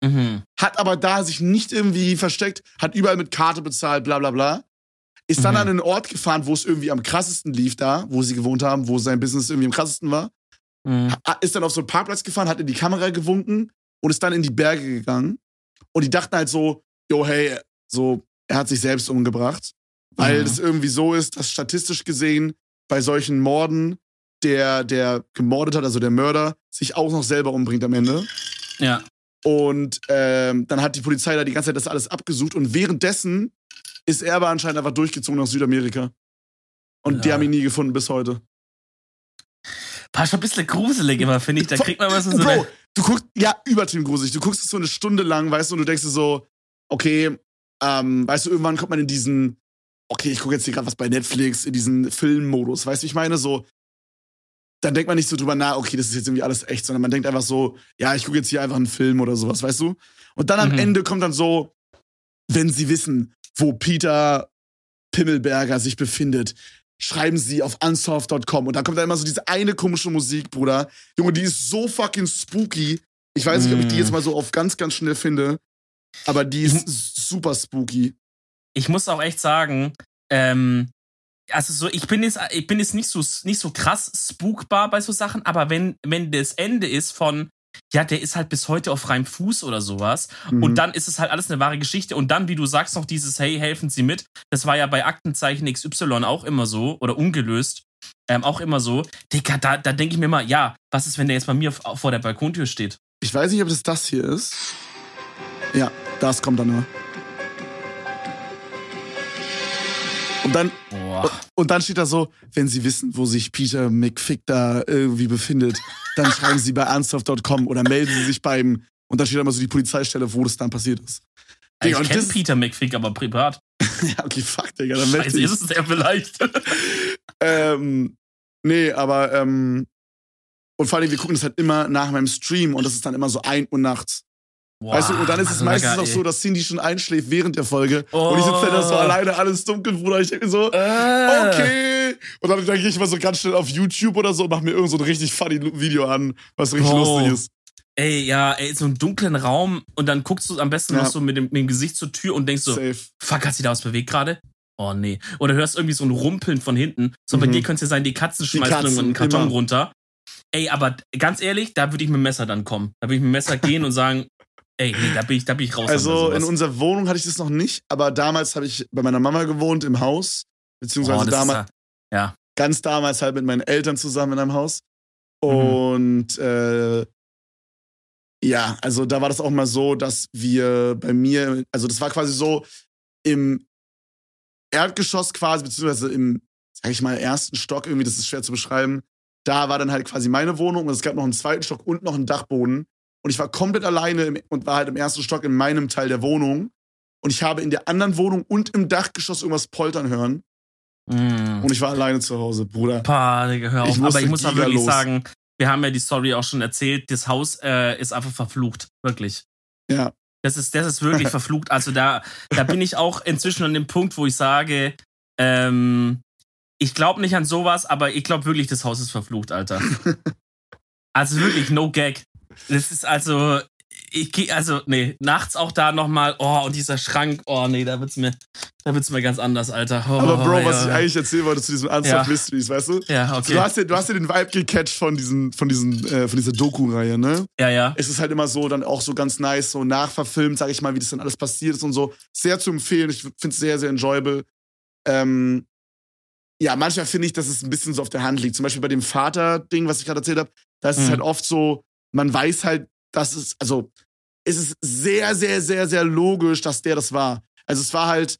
Speaker 2: Mhm.
Speaker 1: hat aber da sich nicht irgendwie versteckt, hat überall mit Karte bezahlt, bla bla bla. Ist dann
Speaker 2: Mhm.
Speaker 1: an einen Ort gefahren, wo es irgendwie am krassesten lief da, wo sie gewohnt haben, wo sein Business irgendwie am krassesten war.
Speaker 2: Mhm.
Speaker 1: Ist dann auf so einen Parkplatz gefahren, hat in die Kamera gewunken und ist dann in die Berge gegangen. Und die dachten halt so, yo, hey, so, er hat sich selbst umgebracht. Weil
Speaker 2: Mhm.
Speaker 1: es irgendwie so ist, dass statistisch gesehen bei solchen Morden der, der gemordet hat, also der Mörder, sich auch noch selber umbringt am Ende.
Speaker 2: Ja.
Speaker 1: Und ähm, dann hat die Polizei da die ganze Zeit das alles abgesucht und währenddessen ist er aber anscheinend einfach durchgezogen nach Südamerika. Und die
Speaker 2: Ja.
Speaker 1: haben ihn nie gefunden bis heute.
Speaker 2: War schon ein bisschen gruselig immer, finde ich. Da kriegt man was so
Speaker 1: Bro, du guckst, ja, übertrieben gruselig. Du guckst es so eine Stunde lang, weißt du, und du denkst dir so, okay, ähm, weißt du, irgendwann kommt man in diesen, okay, ich gucke jetzt hier gerade was bei Netflix, in diesen Filmmodus, weißt du, wie ich meine? So, dann denkt man nicht so drüber nach, okay, das ist jetzt irgendwie alles echt, sondern man denkt einfach so, ja, ich gucke jetzt hier einfach einen Film oder sowas, weißt du? Und dann am
Speaker 2: Mhm.
Speaker 1: Ende kommt dann so, wenn sie wissen, wo Peter Pimmelberger sich befindet, schreiben sie auf unsolved.com und dann kommt da immer so diese eine komische Musik, Bruder. Junge, die ist so fucking spooky. Ich weiß nicht, ob ich die jetzt mal so auf ganz, ganz schnell finde, aber die ist super spooky.
Speaker 2: Ich muss auch echt sagen, ähm, also so, ich bin jetzt, ich bin jetzt nicht so, nicht so krass spookbar bei so Sachen, aber wenn, wenn das Ende ist von, ja, der ist halt bis heute auf freiem Fuß oder sowas,
Speaker 1: Mhm.
Speaker 2: und dann ist es halt alles eine wahre Geschichte. Und dann, wie du sagst, noch dieses, hey, helfen Sie mit. Das war ja bei Aktenzeichen XY auch immer so oder ungelöst. Ähm, auch immer so. Digga, da, da denke ich mir mal, ja, was ist, wenn der jetzt bei mir vor der Balkontür steht?
Speaker 1: Ich weiß nicht, ob das das hier ist. Ja, das kommt dann nur. Und dann,
Speaker 2: Boah.
Speaker 1: und dann steht da so, wenn Sie wissen, wo sich Peter McFick da irgendwie befindet, dann schreiben Sie bei ernsthaft.com oder melden Sie sich beim, und dann steht da immer so die Polizeistelle, wo das dann passiert ist.
Speaker 2: Ich
Speaker 1: Digga,
Speaker 2: kenne Peter McFick, aber privat. (laughs)
Speaker 1: Ja, okay, fuck, Digga, dann
Speaker 2: Scheiße, ist es sehr vielleicht. (laughs)
Speaker 1: Ähm, nee, aber, ähm, und vor allem, wir gucken das halt immer nach meinem Stream und das ist dann immer so 1 Uhr nachts. Weißt du, und dann ist es meistens auch so, dass Cindy schon einschläft während der Folge.
Speaker 2: Oh.
Speaker 1: Und ich sitze da so alleine, alles dunkel, Bruder. Ich denke mir so,
Speaker 2: Äh.
Speaker 1: okay. Und dann, dann gehe ich mal so ganz schnell auf YouTube oder so und mach mir irgend so ein richtig funny Video an, was richtig
Speaker 2: Oh.
Speaker 1: lustig ist.
Speaker 2: Ey, ja, ey, so einen dunklen Raum und dann guckst du am besten
Speaker 1: Ja.
Speaker 2: noch so mit dem, mit dem Gesicht zur Tür und denkst so,
Speaker 1: Safe.
Speaker 2: fuck, hat sie da was bewegt gerade? Oh nee. Oder hörst irgendwie so ein Rumpeln von hinten. So bei
Speaker 1: Mhm.
Speaker 2: dir könnte es ja sein, die Katzen schmeißen
Speaker 1: Katzen,
Speaker 2: irgendwann einen Karton
Speaker 1: immer.
Speaker 2: runter. Ey, aber ganz ehrlich, da würde ich mit dem Messer dann kommen. Da würde ich mit dem Messer gehen und sagen, ey, nee, da bin ich, da bin ich raus.
Speaker 1: Also in unserer Wohnung hatte ich das noch nicht, aber damals habe ich bei meiner Mama gewohnt im Haus. Beziehungsweise
Speaker 2: Oh,
Speaker 1: damals,
Speaker 2: ja- Ja.
Speaker 1: Ganz damals halt mit meinen Eltern zusammen in einem Haus.
Speaker 2: Mhm.
Speaker 1: Und äh, ja, also da war das auch mal so, dass wir bei mir, also das war quasi so im Erdgeschoss quasi, beziehungsweise im, sag ich mal, ersten Stock, irgendwie, das ist schwer zu beschreiben. Da war dann halt quasi meine Wohnung und es gab noch einen zweiten Stock und noch einen Dachboden. Und ich war komplett alleine im, und war halt im ersten Stock in meinem Teil der Wohnung. Und ich habe in der anderen Wohnung und im Dachgeschoss irgendwas poltern hören.
Speaker 2: Mm.
Speaker 1: Und ich war alleine zu Hause, Bruder.
Speaker 2: Digga, hör auf.
Speaker 1: Ich
Speaker 2: Aber ich muss mal wirklich
Speaker 1: gigalos.
Speaker 2: sagen, wir haben ja die Story auch schon erzählt, das Haus äh, ist einfach verflucht. Wirklich.
Speaker 1: Ja.
Speaker 2: Das ist, das ist wirklich (laughs) verflucht. Also da, da bin ich auch inzwischen an dem Punkt, wo ich sage, ähm, ich glaube nicht an sowas, aber ich glaube wirklich, das Haus ist verflucht, Alter. (laughs) Also wirklich, no gag. Das ist also, ich geh, also, nee, nachts auch da nochmal, oh, und dieser Schrank, oh, nee, da wird's mir, da wird's mir ganz anders, Alter. Oh,
Speaker 1: Aber Bro, was
Speaker 2: ja.
Speaker 1: ich eigentlich erzählen wollte zu diesem Unsolved
Speaker 2: Ja.
Speaker 1: Mysteries, weißt du?
Speaker 2: Ja,
Speaker 1: So,
Speaker 2: okay.
Speaker 1: Du hast ja, du hast ja den Vibe gecatcht von diesen, von diesen, äh, von dieser Doku-Reihe, ne?
Speaker 2: ja, ja.
Speaker 1: Es ist halt immer so, dann auch so ganz nice, so nachverfilmt, sag ich mal, wie das dann alles passiert ist und so. Sehr zu empfehlen. Ich finde es sehr, sehr enjoyable. Ähm, ja, manchmal finde ich, dass es ein bisschen so auf der Hand liegt. Zum Beispiel bei dem Vater-Ding, was ich gerade erzählt habe, da ist es
Speaker 2: Mhm.
Speaker 1: halt oft so, man weiß halt, dass es, also, es ist sehr, sehr, sehr, sehr logisch, dass der das war. Also es war halt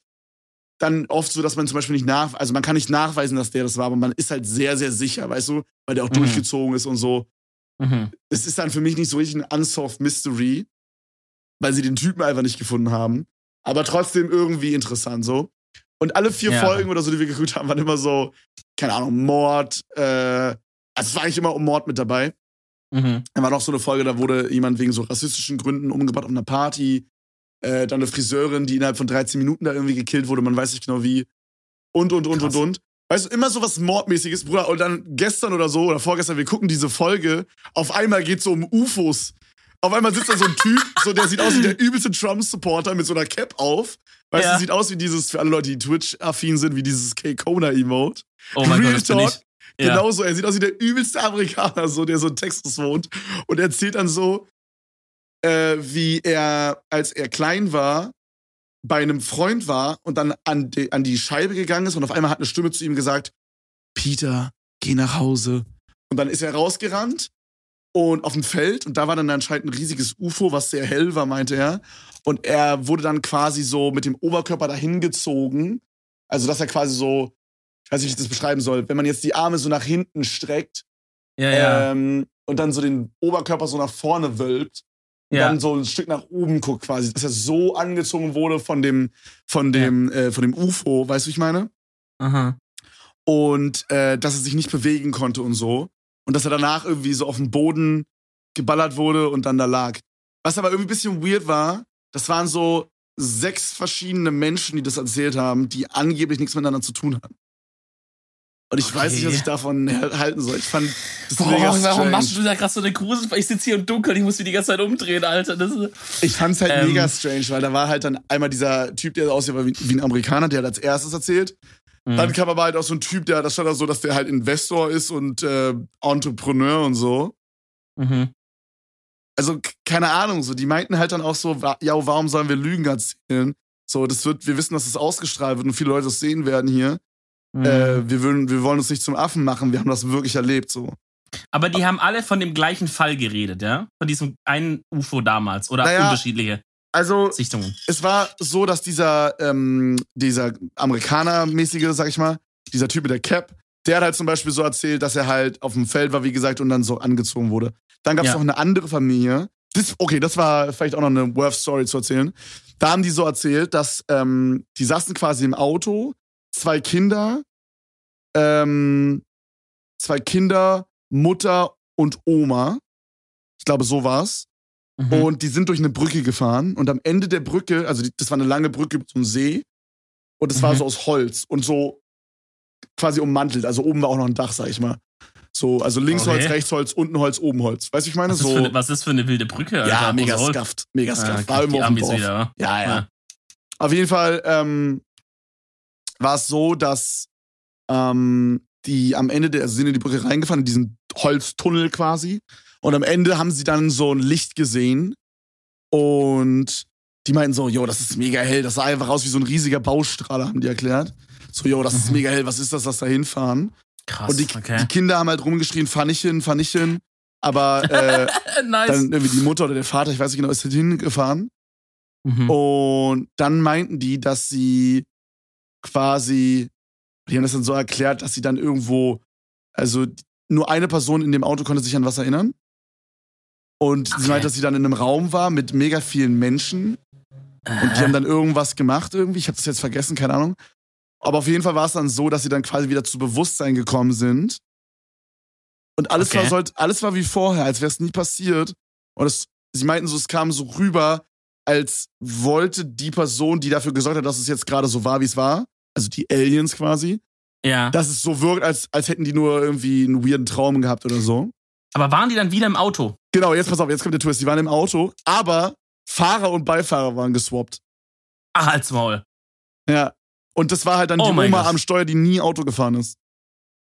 Speaker 1: dann oft so, dass man zum Beispiel nicht nach, also man kann nicht nachweisen, dass der das war, aber man ist halt sehr, sehr sicher, weißt du, weil der auch
Speaker 2: Mhm.
Speaker 1: durchgezogen ist und so
Speaker 2: Mhm.
Speaker 1: es ist dann für mich nicht so richtig ein Unsolved Mystery, weil sie den Typen einfach nicht gefunden haben. Aber trotzdem irgendwie interessant so. Und alle vier
Speaker 2: Ja.
Speaker 1: Folgen oder so, die wir geguckt haben, waren immer so, keine Ahnung, Mord. Äh, also es war eigentlich immer um Mord mit dabei.
Speaker 2: Mhm.
Speaker 1: Da war noch so eine Folge, da wurde jemand wegen so rassistischen Gründen umgebracht auf einer Party. Äh, dann eine Friseurin, die innerhalb von 13 Minuten da irgendwie gekillt wurde, man weiß nicht genau wie. Und, und, und,
Speaker 2: Krass.
Speaker 1: und, und. Weißt du, immer so was Mordmäßiges, Bruder. Und dann gestern oder so, oder vorgestern, wir gucken diese Folge, auf einmal geht's so um UFOs. Auf einmal sitzt da so ein (laughs) Typ, so, der sieht aus wie der übelste Trump-Supporter mit so einer Cap auf. Weißt
Speaker 2: Ja.
Speaker 1: du, sieht aus wie dieses, für alle Leute, die Twitch-affin sind, wie dieses K-Kona-Emote.
Speaker 2: Oh mein
Speaker 1: Real
Speaker 2: Gott,
Speaker 1: Talk.
Speaker 2: Ja.
Speaker 1: Genau so. Er sieht aus wie der übelste Amerikaner, so, der so in Texas wohnt. Und erzählt dann so, äh, wie er, als er klein war, bei einem Freund war und dann an die, an die Scheibe gegangen ist und auf einmal hat eine Stimme zu ihm gesagt, Peter, geh nach Hause. Und dann ist er rausgerannt und auf dem Feld und da war dann anscheinend ein riesiges UFO, was sehr hell war, meinte er. Und er wurde dann quasi so mit dem Oberkörper dahin gezogen. Also, dass er quasi so, ich weiß nicht, wie ich das beschreiben soll, wenn man jetzt die Arme so nach hinten streckt
Speaker 2: Ja, ja.
Speaker 1: ähm, und dann so den Oberkörper so nach vorne wölbt und
Speaker 2: ja.
Speaker 1: dann so ein Stück nach oben guckt quasi, dass er so angezogen wurde von dem, von dem, äh, von dem UFO, weißt du, wie ich meine?
Speaker 2: Aha.
Speaker 1: Und äh, dass er sich nicht bewegen konnte und so. Und dass er danach irgendwie so auf dem Boden geballert wurde und dann da lag. Was aber irgendwie ein bisschen weird war, das waren so sechs verschiedene Menschen, die das erzählt haben, die angeblich nichts miteinander zu tun hatten. Und ich weiß nicht, was
Speaker 2: Okay.
Speaker 1: ich davon halten soll. Ich fand das
Speaker 2: warum
Speaker 1: strange.
Speaker 2: machst du da gerade so eine Grusel? Ich sitze hier im Dunkeln, ich muss mich die ganze Zeit umdrehen, Alter. Das
Speaker 1: Ich fand's halt
Speaker 2: Ähm.
Speaker 1: mega strange, weil da war halt dann einmal dieser Typ, der aussieht wie, wie ein Amerikaner, der hat als erstes erzählt.
Speaker 2: Mhm.
Speaker 1: Dann kam aber halt auch so ein Typ, der, da stand da so, dass der halt Investor ist und äh, Entrepreneur und so.
Speaker 2: Mhm.
Speaker 1: Also, keine Ahnung, so, die meinten halt dann auch so, ja, warum sollen wir Lügen erzählen? So, das wird, wir wissen, dass es das ausgestrahlt wird und viele Leute das sehen werden hier.
Speaker 2: Mhm.
Speaker 1: Äh, wir, würden, wir wollen uns nicht zum Affen machen, wir haben das wirklich erlebt, so.
Speaker 2: Aber die haben alle von dem gleichen Fall geredet, ja? Von diesem einen UFO damals oder
Speaker 1: Naja.
Speaker 2: unterschiedliche
Speaker 1: Also,
Speaker 2: Sichtungen.
Speaker 1: es war so, dass dieser, ähm, dieser Amerikaner-mäßige, sag ich mal, dieser Typ mit der Cap, der hat halt zum Beispiel so erzählt, dass er halt auf dem Feld war, wie gesagt, und dann so angezogen wurde. Dann gab es
Speaker 2: Ja.
Speaker 1: noch eine andere Familie. Das, okay, das war vielleicht auch noch eine worth Story zu erzählen. Da haben die so erzählt, dass ähm, die saßen quasi im Auto, zwei Kinder, ähm, zwei Kinder, Mutter und Oma. Ich glaube, so war's.
Speaker 2: Mhm.
Speaker 1: Und die sind durch eine Brücke gefahren. Und am Ende der Brücke, also die, das war eine lange Brücke zum See. Und es war
Speaker 2: Mhm.
Speaker 1: so aus Holz und so quasi ummantelt. Also oben war auch noch ein Dach, sag ich mal. So, also links
Speaker 2: Okay.
Speaker 1: Holz, rechts Holz, unten Holz, oben Holz. Weißt du, ich meine?
Speaker 2: was, ist
Speaker 1: so.
Speaker 2: für eine, was ist für eine wilde Brücke, Alter?
Speaker 1: ja, mega scuffed. Mega
Speaker 2: Ah,
Speaker 1: scuffed.
Speaker 2: okay,
Speaker 1: war irgendwo auf dem Dorf.
Speaker 2: wieder?
Speaker 1: Ja, ja.
Speaker 2: Ja.
Speaker 1: Auf jeden Fall ähm, war es so, dass ähm, die am Ende der, also sind in die Brücke reingefahren, in diesen Holztunnel quasi. Und am Ende haben sie dann so ein Licht gesehen. Und die meinten so, jo, das ist mega hell. Das sah einfach aus wie so ein riesiger Baustrahler, haben die erklärt. So, yo, das ist
Speaker 2: Mhm.
Speaker 1: mega hell, was ist das, das da hinfahren?
Speaker 2: Krass.
Speaker 1: Und die,
Speaker 2: okay.
Speaker 1: die Kinder haben halt rumgeschrien, fahr nicht hin, fahr nicht hin. Aber äh, (laughs)
Speaker 2: nice.
Speaker 1: dann irgendwie die Mutter oder der Vater, ich weiß nicht genau, ist hingefahren.
Speaker 2: mhm.
Speaker 1: Und dann meinten die, dass sie quasi, die haben das dann so erklärt, dass sie dann irgendwo, also nur eine Person in dem Auto konnte sich an was erinnern. Und
Speaker 2: Okay.
Speaker 1: sie meinte, dass sie dann in einem Raum war mit mega vielen Menschen. Und die haben dann irgendwas gemacht irgendwie. Ich habe das jetzt vergessen, keine Ahnung. Aber auf jeden Fall war es dann so, dass sie dann quasi wieder zu Bewusstsein gekommen sind. Und alles,
Speaker 2: Okay.
Speaker 1: war, alles war wie vorher, als wäre es nie passiert. Und es, sie meinten so, es kam so rüber, als wollte die Person, die dafür gesorgt hat, dass es jetzt gerade so war, wie es war, also die Aliens quasi,
Speaker 2: ja.
Speaker 1: dass es so wirkt, als, als hätten die nur irgendwie einen weirden Traum gehabt oder so.
Speaker 2: Aber waren die dann wieder im Auto?
Speaker 1: Genau, jetzt pass auf, jetzt kommt der Twist. Die waren im Auto, aber Fahrer und Beifahrer waren geswappt.
Speaker 2: Ach, als Maul.
Speaker 1: Ja. Und das war halt dann
Speaker 2: Oh
Speaker 1: die Oma
Speaker 2: Gott.
Speaker 1: am Steuer, die nie Auto gefahren ist.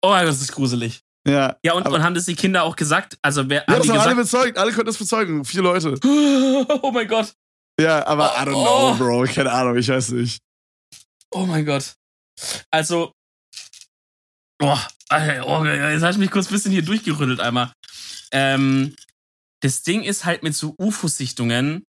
Speaker 2: Oh mein Gott, das ist gruselig.
Speaker 1: Ja.
Speaker 2: Ja, und,
Speaker 1: Aber-
Speaker 2: und haben das die Kinder auch gesagt? Also, wer,
Speaker 1: Ja,
Speaker 2: haben
Speaker 1: das haben alle bezeugt. Alle konnten das bezeugen. Vier Leute. (laughs)
Speaker 2: Oh mein Gott.
Speaker 1: Ja, aber I don't
Speaker 2: Oh.
Speaker 1: know, Bro. Keine Ahnung, ich weiß nicht.
Speaker 2: Oh mein Gott. Also. Boah, oh, jetzt habe ich mich kurz ein bisschen hier durchgerüttelt einmal. Ähm, das Ding ist halt mit so UFO-Sichtungen,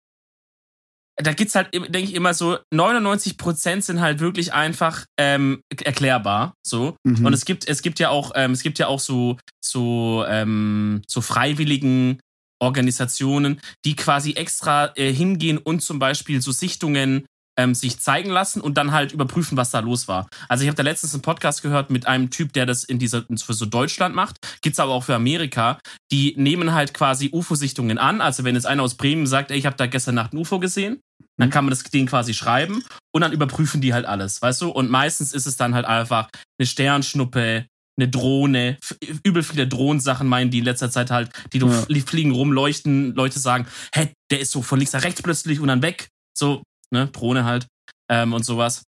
Speaker 2: da gibt's halt, denke ich, immer so, 99% sind halt wirklich einfach ähm, erklärbar. So.
Speaker 1: Mhm.
Speaker 2: Und es gibt, es gibt ja auch, ähm, es gibt ja auch so, so, ähm, so freiwilligen Organisationen, die quasi extra äh, hingehen und zum Beispiel so Sichtungen ähm, sich zeigen lassen und dann halt überprüfen, was da los war. Also ich habe da letztens einen Podcast gehört mit einem Typ, der das in dieser für so Deutschland macht, gibt's aber auch für Amerika. Die nehmen halt quasi UFO-Sichtungen an. Also wenn jetzt einer aus Bremen sagt, ey, ich habe da gestern Nacht ein UFO gesehen, dann
Speaker 1: Mhm.
Speaker 2: kann man das denen quasi schreiben und dann überprüfen die halt alles, weißt du? Und meistens ist es dann halt einfach eine Sternschnuppe, eine Drohne, übel viele Drohnensachen meinen die in letzter Zeit halt, die
Speaker 1: Ja.
Speaker 2: fl- fliegen rum, leuchten, Leute sagen, hä, der ist so von links nach rechts plötzlich und dann weg. So, ne, Drohne halt ähm, und sowas.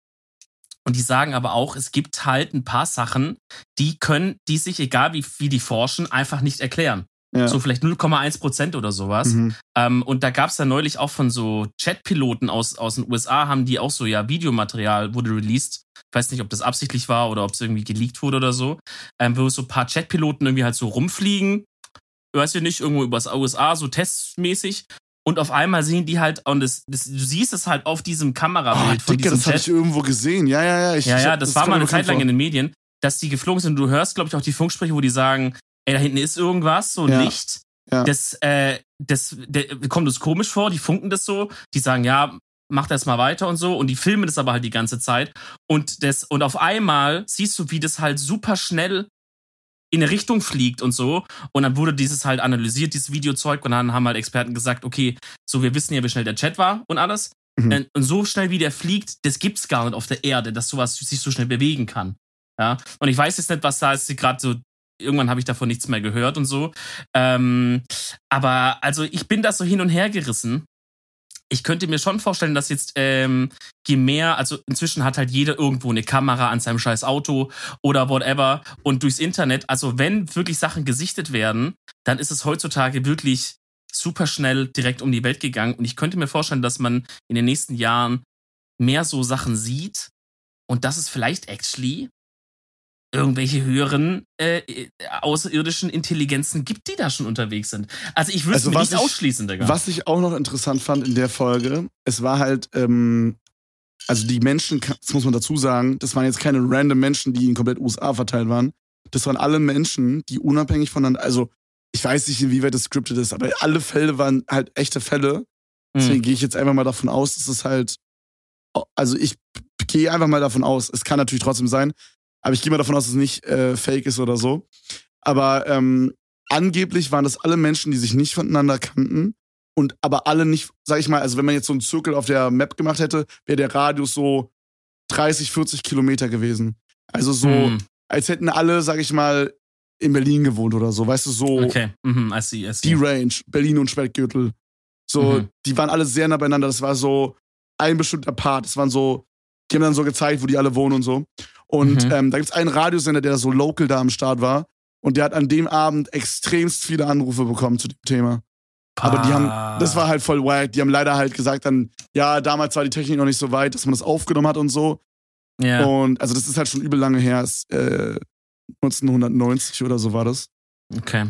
Speaker 2: Und die sagen aber auch, es gibt halt ein paar Sachen, die können, die sich, egal wie, wie die forschen, einfach nicht erklären.
Speaker 1: Ja.
Speaker 2: So vielleicht 0,1 Prozent oder sowas.
Speaker 1: Mhm.
Speaker 2: Ähm, und da gab es dann neulich auch von so Chatpiloten aus, aus den USA, haben die auch so, ja, Videomaterial wurde released. Ich weiß nicht, ob das absichtlich war oder ob es irgendwie geleakt wurde oder so. Ähm, wo so ein paar Chatpiloten irgendwie halt so rumfliegen. Weiß ich nicht, irgendwo übers USA, so testmäßig. Und auf einmal sehen die halt, und das, das, du siehst es halt auf diesem
Speaker 1: Oh,
Speaker 2: Kamerabild von
Speaker 1: Digga,
Speaker 2: diesem
Speaker 1: das habe ich irgendwo gesehen. Ja, ja, ja. Ich,
Speaker 2: Ja, ja,
Speaker 1: hab-
Speaker 2: das, war mal eine Zeit lang in
Speaker 1: vor.
Speaker 2: den Medien, dass die geflogen sind. Und du hörst, glaube ich, auch die Funksprecher, wo die sagen, ey, da hinten ist irgendwas, so
Speaker 1: Ja.
Speaker 2: Licht.
Speaker 1: Ja.
Speaker 2: Das, äh, das, der, kommt uns komisch vor, die funken das so, die sagen, ja, mach das mal weiter und so. Und die filmen das aber halt die ganze Zeit. Und das, und auf einmal siehst du, wie das halt super schnell in eine Richtung fliegt und so. Und dann wurde dieses halt analysiert, dieses Videozeug. Und dann haben halt Experten gesagt, okay, so, wir wissen ja, wie schnell der Chat war und alles.
Speaker 1: Mhm.
Speaker 2: Äh, Und so schnell wie der fliegt, das gibt's gar nicht auf der Erde, dass sowas sich so schnell bewegen kann. Ja. Und ich weiß jetzt nicht, was da ist, gerade so. Irgendwann habe ich davon nichts mehr gehört und so. Ähm, aber also ich bin da so hin und her gerissen. Ich könnte mir schon vorstellen, dass jetzt ähm, je mehr, also inzwischen hat halt jeder irgendwo eine Kamera an seinem scheiß Auto oder whatever und durchs Internet. Also wenn wirklich Sachen gesichtet werden, dann ist es heutzutage wirklich super schnell direkt um die Welt gegangen. Und ich könnte mir vorstellen, dass man in den nächsten Jahren mehr so Sachen sieht und dass es vielleicht actually irgendwelche höheren äh, äh, außerirdischen Intelligenzen gibt, die da schon unterwegs sind. Also ich würde es
Speaker 1: Also
Speaker 2: nicht
Speaker 1: ich-
Speaker 2: ausschließen, Digga.
Speaker 1: Was ich auch noch interessant fand in der Folge, es war halt, ähm, also die Menschen, das muss man dazu sagen, das waren jetzt keine random Menschen, die in komplett USA verteilt waren. Das waren alle Menschen, die unabhängig voneinander, also ich weiß nicht, inwieweit das scripted ist, aber alle Fälle waren halt echte Fälle. Deswegen
Speaker 2: Hm.
Speaker 1: gehe ich jetzt einfach mal davon aus, dass es halt, also ich gehe einfach mal davon aus, es kann natürlich trotzdem sein, aber ich gehe mal davon aus, dass es nicht äh, fake ist oder so. Aber ähm, angeblich waren das alle Menschen, die sich nicht voneinander kannten und aber alle nicht, sag ich mal, also wenn man jetzt so einen Zirkel auf der Map gemacht hätte, wäre der Radius so 30, 40 Kilometer gewesen. Also so,
Speaker 2: Hm.
Speaker 1: als hätten alle, sag ich mal, in Berlin gewohnt oder so, weißt du, so
Speaker 2: Okay, mhm, I see, I see.
Speaker 1: die Range, Berlin und Speckgürtel. So,
Speaker 2: Mhm.
Speaker 1: die waren alle sehr nah beieinander. Das war so ein bestimmter Part. Das waren so, die haben dann so gezeigt, wo die alle wohnen und so. Und
Speaker 2: Mhm.
Speaker 1: ähm, da gibt's einen Radiosender, der so local da am Start war. Und der hat an dem Abend extremst viele Anrufe bekommen zu dem Thema. Aber die haben, das war halt voll wack. Die haben leider halt gesagt dann, ja, damals war die Technik noch nicht so weit, dass man das aufgenommen hat und so.
Speaker 2: Ja.
Speaker 1: Und also das ist halt schon übel lange her, ist, äh, 1990 oder so war das.
Speaker 2: Okay.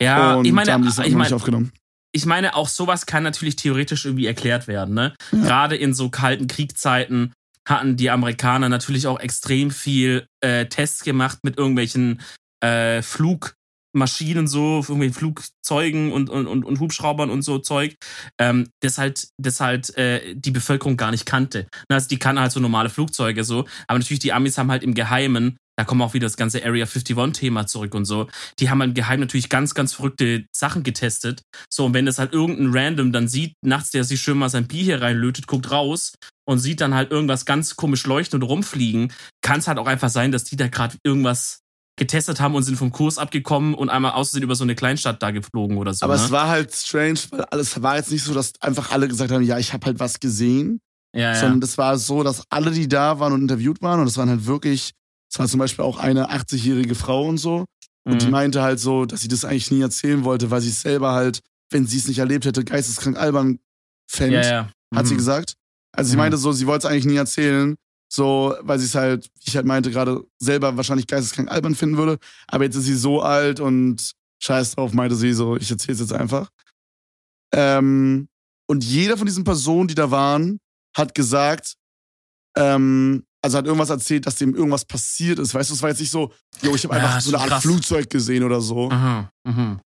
Speaker 2: Ja,
Speaker 1: und
Speaker 2: ich meine,
Speaker 1: haben die es auch
Speaker 2: ich meine,
Speaker 1: nicht aufgenommen.
Speaker 2: ich meine, auch sowas kann natürlich theoretisch irgendwie erklärt werden. Ne?
Speaker 1: Ja.
Speaker 2: Gerade in so kalten Kriegzeiten hatten die Amerikaner natürlich auch extrem viel äh, Tests gemacht mit irgendwelchen äh, Flugmaschinen, so, irgendwelchen Flugzeugen und, und, und, und Hubschraubern und so Zeug, ähm, das halt, das halt äh, die Bevölkerung gar nicht kannte. Also die kannten halt so normale Flugzeuge so, aber natürlich die Amis haben halt im Geheimen da kommen auch wieder das ganze Area 51-Thema zurück und so. Die haben halt im Geheimen natürlich ganz, ganz verrückte Sachen getestet. So, und wenn das halt irgendein Random dann sieht, nachts, der sich schön mal sein Bier hier reinlötet, guckt raus und sieht dann halt irgendwas ganz komisch leuchten und rumfliegen, kann es halt auch einfach sein, dass die da gerade irgendwas getestet haben und sind vom Kurs abgekommen und einmal außerdem über so eine Kleinstadt da geflogen oder so.
Speaker 1: Aber
Speaker 2: ne?
Speaker 1: es war halt strange, weil alles war jetzt nicht so, dass einfach alle gesagt haben, ja, ich habe halt was gesehen,
Speaker 2: ja, ja.
Speaker 1: sondern das war so, dass alle, die da waren und interviewt waren, und das waren halt wirklich, es war zum Beispiel auch eine 80-jährige Frau und so, und die
Speaker 2: Mhm.
Speaker 1: meinte halt so, dass sie das eigentlich nie erzählen wollte, weil sie es selber halt, wenn sie es nicht erlebt hätte, geisteskrank albern fände,
Speaker 2: ja, ja.
Speaker 1: hat sie
Speaker 2: Mhm.
Speaker 1: gesagt. Also sie
Speaker 2: Mhm.
Speaker 1: meinte so, sie wollte es eigentlich nie erzählen, so, weil sie es halt, wie ich halt meinte, gerade selber wahrscheinlich geisteskrank albern finden würde. Aber jetzt ist sie so alt und scheiß drauf, meinte sie so, ich erzähl's jetzt einfach. Ähm, und jeder von diesen Personen, die da waren, hat gesagt, ähm, also hat irgendwas erzählt, dass dem irgendwas passiert ist. Weißt du, es war jetzt nicht so, yo, ich habe
Speaker 2: Ja,
Speaker 1: einfach
Speaker 2: so
Speaker 1: eine Art
Speaker 2: krass.
Speaker 1: Flugzeug gesehen oder so.
Speaker 2: Aha, mhm.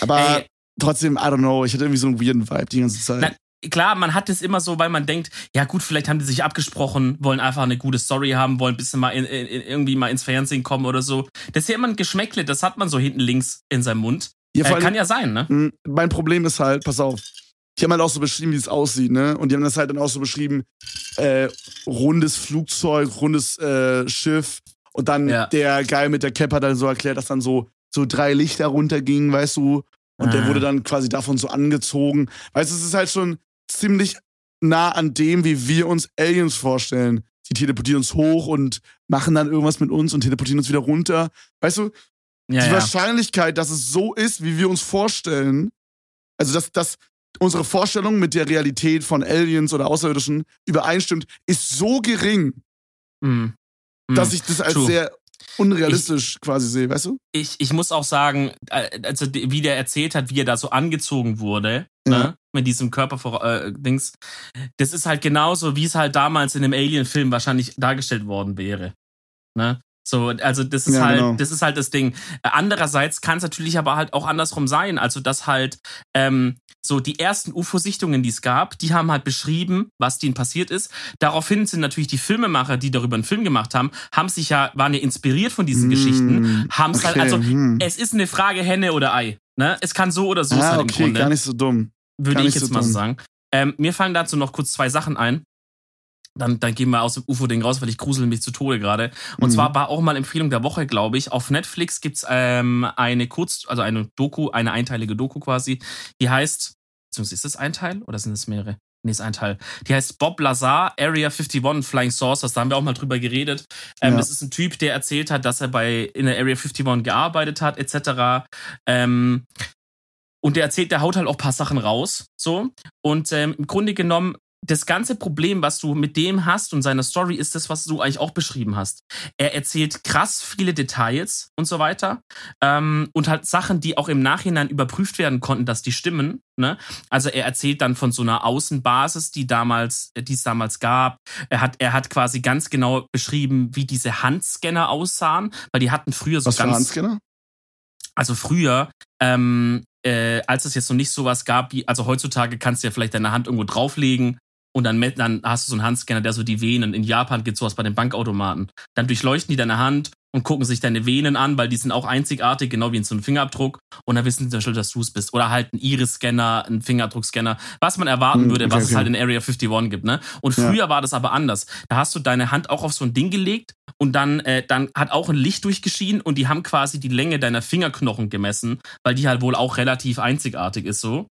Speaker 1: Aber
Speaker 2: Ey.
Speaker 1: trotzdem, I don't know, ich hatte irgendwie so einen weirden Vibe die ganze Zeit.
Speaker 2: Na, klar, man hat es immer so, weil man denkt, ja gut, vielleicht haben die sich abgesprochen, wollen einfach eine gute Story haben, wollen ein bisschen mal in, in, irgendwie mal ins Fernsehen kommen oder so. Das ist ja immer ein Geschmäckle, das hat man so hinten links in seinem Mund.
Speaker 1: Ja,
Speaker 2: Äh, kann ja sein, ne?
Speaker 1: Mm, Mein Problem ist halt, pass auf, die haben halt auch so beschrieben, wie es aussieht, ne? Und die haben das halt dann auch so beschrieben, äh, rundes Flugzeug, rundes äh, Schiff. Und dann
Speaker 2: Ja.
Speaker 1: der Guy mit der Cap hat dann so erklärt, dass dann so, so drei Lichter runtergingen, weißt du? Und der
Speaker 2: Ah.
Speaker 1: wurde dann quasi davon so angezogen. Weißt du, es ist halt schon ziemlich nah an dem, wie wir uns Aliens vorstellen. Die teleportieren uns hoch und machen dann irgendwas mit uns und teleportieren uns wieder runter. Weißt du,
Speaker 2: Ja,
Speaker 1: die
Speaker 2: ja.
Speaker 1: Wahrscheinlichkeit, dass es so ist, wie wir uns vorstellen, also dass, dass unsere Vorstellung mit der Realität von Aliens oder Außerirdischen übereinstimmt, ist so gering,
Speaker 2: Mhm. Mhm.
Speaker 1: dass ich das als
Speaker 2: True.
Speaker 1: sehr unrealistisch quasi sehe, weißt du?
Speaker 2: ich, ich muss auch sagen, äh, also wie der erzählt hat, wie er da so angezogen wurde,
Speaker 1: Ja.
Speaker 2: ne, mit diesem Körper äh, das ist halt genauso, wie es halt damals in einem Alien-Film wahrscheinlich dargestellt worden wäre. Ne? So, also das ist
Speaker 1: Ja,
Speaker 2: halt,
Speaker 1: genau.
Speaker 2: das ist halt das Ding. Andererseits kann es natürlich aber halt auch andersrum sein. Also, dass halt ähm, so die ersten UFO-Sichtungen, die es gab, die haben halt beschrieben, was denen passiert ist. Daraufhin sind natürlich die Filmemacher, die darüber einen Film gemacht haben, haben sich ja, waren ja inspiriert von diesen
Speaker 1: Mm,
Speaker 2: Geschichten, haben es halt,
Speaker 1: okay,
Speaker 2: also
Speaker 1: hm.
Speaker 2: es ist eine Frage Henne oder Ei. Ne? Es kann so oder so
Speaker 1: ah,
Speaker 2: sein im
Speaker 1: okay,
Speaker 2: Grunde,
Speaker 1: gar nicht so dumm.
Speaker 2: würde ich jetzt
Speaker 1: so
Speaker 2: mal so
Speaker 1: dumm.
Speaker 2: sagen. Ähm, mir fallen dazu noch kurz zwei Sachen ein. Dann, dann gehen wir aus dem UFO-Ding raus, weil ich grusel mich zu Tode gerade. Und
Speaker 1: Mhm.
Speaker 2: zwar war auch mal Empfehlung der Woche, glaube ich. Auf Netflix gibt's ähm, eine Kurz-, also eine Doku, eine einteilige Doku quasi. Die heißt, beziehungsweise ist das ein Teil oder sind es mehrere? Nee, ist ein Teil. Die heißt Bob Lazar, Area 51 Flying Saucers. Da haben wir auch mal drüber geredet. Ähm,
Speaker 1: Ja.
Speaker 2: Das ist ein Typ, der erzählt hat, dass er bei in der Area 51 gearbeitet hat, etc. Ähm, und der erzählt, der haut halt auch ein paar Sachen raus. So. Und ähm, im Grunde genommen, das ganze Problem, was du mit dem hast und seiner Story, ist das, was du eigentlich auch beschrieben hast. Er erzählt krass viele Details und so weiter. Ähm, und halt Sachen, die auch im Nachhinein überprüft werden konnten, dass die stimmen. Ne? Also er erzählt dann von so einer Außenbasis, die damals, äh, die es damals gab. Er hat, er hat quasi ganz genau beschrieben, wie diese Handscanner aussahen, weil die hatten früher so
Speaker 1: Was für
Speaker 2: ganz
Speaker 1: Handscanner?
Speaker 2: also früher, ähm, äh, als es jetzt noch nicht sowas gab, wie, also heutzutage kannst du ja vielleicht deine Hand irgendwo drauflegen und dann, dann hast du so einen Handscanner, der so die Venen, in Japan gibt sowas bei den Bankautomaten. Dann durchleuchten die deine Hand und gucken sich deine Venen an, weil die sind auch einzigartig, genau wie in so einem Fingerabdruck. Und dann wissen sie schon, dass du es bist. Oder halt ein Iris-Scanner, ein Fingerabdruckscanner, was man erwarten
Speaker 1: Hm,
Speaker 2: würde,
Speaker 1: okay,
Speaker 2: was es
Speaker 1: okay.
Speaker 2: halt in Area 51 gibt. Ne? Und
Speaker 1: Ja.
Speaker 2: früher war das aber anders. Da hast du deine Hand auch auf so ein Ding gelegt und dann, äh, dann hat auch ein Licht durchgeschienen und die haben quasi die Länge deiner Fingerknochen gemessen, weil die halt wohl auch relativ einzigartig ist so.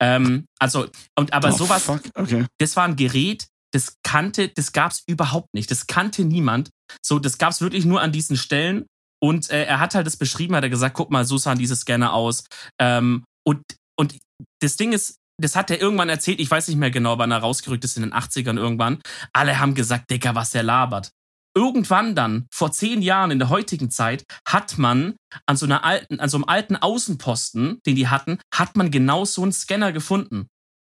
Speaker 2: Ähm, also, und aber
Speaker 1: oh,
Speaker 2: sowas,
Speaker 1: okay.
Speaker 2: das war ein Gerät, das kannte, das gab's überhaupt nicht. Das kannte niemand. So, das gab's wirklich nur an diesen Stellen. Und äh, er hat halt das beschrieben, hat er gesagt, guck mal, so sahen diese Scanner aus. Ähm, und, und das Ding ist, das hat er irgendwann erzählt, ich weiß nicht mehr genau, wann er rausgerückt ist in den 80ern irgendwann. Alle haben gesagt, Dicker, was der labert. Irgendwann dann, vor zehn Jahren in der heutigen Zeit, hat man an so einer alten, an so einem alten Außenposten, den die hatten, hat man genau so einen Scanner gefunden.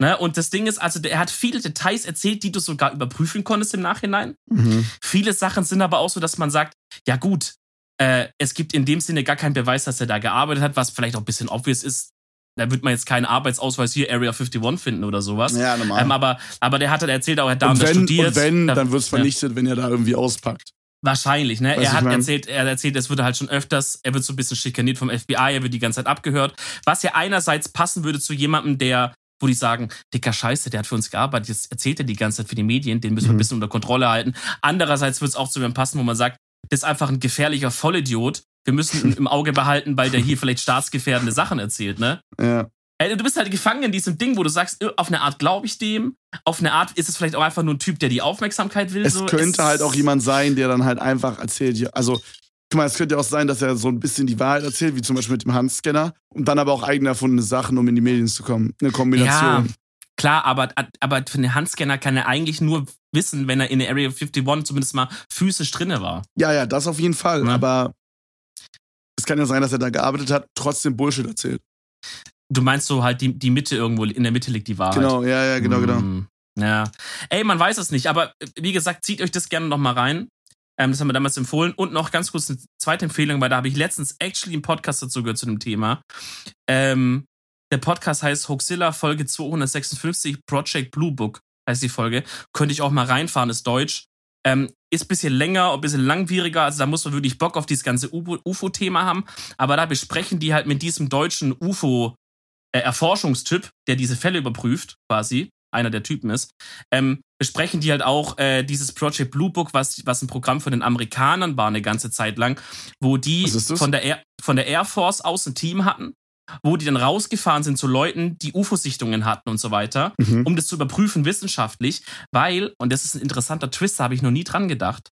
Speaker 2: Ne? Und das Ding ist, also er hat viele Details erzählt, die du sogar überprüfen konntest im Nachhinein.
Speaker 1: Mhm.
Speaker 2: Viele Sachen sind aber auch so, dass man sagt, ja gut, äh, es gibt in dem Sinne gar keinen Beweis, dass er da gearbeitet hat, was vielleicht auch ein bisschen obvious ist. Da wird man jetzt keinen Arbeitsausweis hier Area 51 finden oder sowas.
Speaker 1: Ja, normal.
Speaker 2: Ähm, aber, aber der hat halt erzählt, auch er hat da
Speaker 1: und, wenn,
Speaker 2: studiert.
Speaker 1: und wenn,
Speaker 2: Da-
Speaker 1: dann wird es vernichtet, wenn er da irgendwie auspackt.
Speaker 2: Wahrscheinlich, ne?
Speaker 1: Weißt du,
Speaker 2: er hat
Speaker 1: mein-
Speaker 2: erzählt, er hat erzählt, es wurde halt schon öfters, er wird so ein bisschen schikaniert vom FBI, er wird die ganze Zeit abgehört. Was ja einerseits passen würde zu jemandem, der, wo die sagen, dicker Scheiße, der hat für uns gearbeitet, jetzt erzählt er die ganze Zeit für die Medien, den müssen wir
Speaker 1: Mhm.
Speaker 2: ein bisschen unter Kontrolle halten. Andererseits wird es auch zu jemandem passen, wo man sagt, das ist einfach ein gefährlicher Vollidiot. Wir müssen (laughs) im Auge behalten, weil der hier vielleicht staatsgefährdende Sachen erzählt, ne?
Speaker 1: Ja.
Speaker 2: Ey, Du bist halt gefangen in diesem Ding, wo du sagst, äh, auf eine Art glaube ich dem, auf eine Art ist es vielleicht auch einfach nur ein Typ, der die Aufmerksamkeit will.
Speaker 1: Es
Speaker 2: so.
Speaker 1: könnte halt auch jemand sein, der dann halt einfach erzählt, also, guck mal, es könnte ja auch sein, dass er so ein bisschen die Wahrheit erzählt, wie zum Beispiel mit dem Handscanner, und dann aber auch eigen erfundene Sachen, um in die Medien zu kommen. Eine Kombination.
Speaker 2: Ja, klar, aber, aber für den Handscanner kann er eigentlich nur wissen, wenn er in der Area 51 zumindest mal physisch drinne war.
Speaker 1: Ja, ja, das auf jeden Fall.
Speaker 2: Ja.
Speaker 1: Aber es kann ja sein, dass er da gearbeitet hat, trotzdem Bullshit erzählt.
Speaker 2: Du meinst so halt die, die Mitte irgendwo, in der Mitte liegt die Wahrheit.
Speaker 1: Genau, ja, ja, genau, genau.
Speaker 2: Mm, Ja. Ey, man weiß es nicht, aber äh, wie gesagt, zieht euch das gerne noch mal rein. Ähm, das haben wir damals empfohlen. Und noch ganz kurz eine zweite Empfehlung, weil da habe ich letztens actually einen Podcast dazu gehört zu dem Thema. Ähm, der Podcast heißt Hoaxilla Folge 256 Project Blue Book heißt die Folge. Könnte ich auch mal reinfahren, ist deutsch. Ähm, ist ein bisschen länger, ein bisschen langwieriger, also da muss man wirklich Bock auf dieses ganze UFO-Thema haben. Aber da besprechen die halt mit diesem deutschen UFO- äh, der diese Fälle überprüft, quasi, einer der Typen ist, ähm, besprechen die halt auch äh, dieses Project Blue Book, was, was ein Programm von den Amerikanern war eine ganze Zeit lang, wo die von der, Air, von der Air Force aus ein Team hatten, wo die dann rausgefahren sind zu Leuten, die UFO-Sichtungen hatten und so weiter,
Speaker 1: Mhm.
Speaker 2: um das zu überprüfen wissenschaftlich, weil, und das ist ein interessanter Twist, da habe ich noch nie dran gedacht,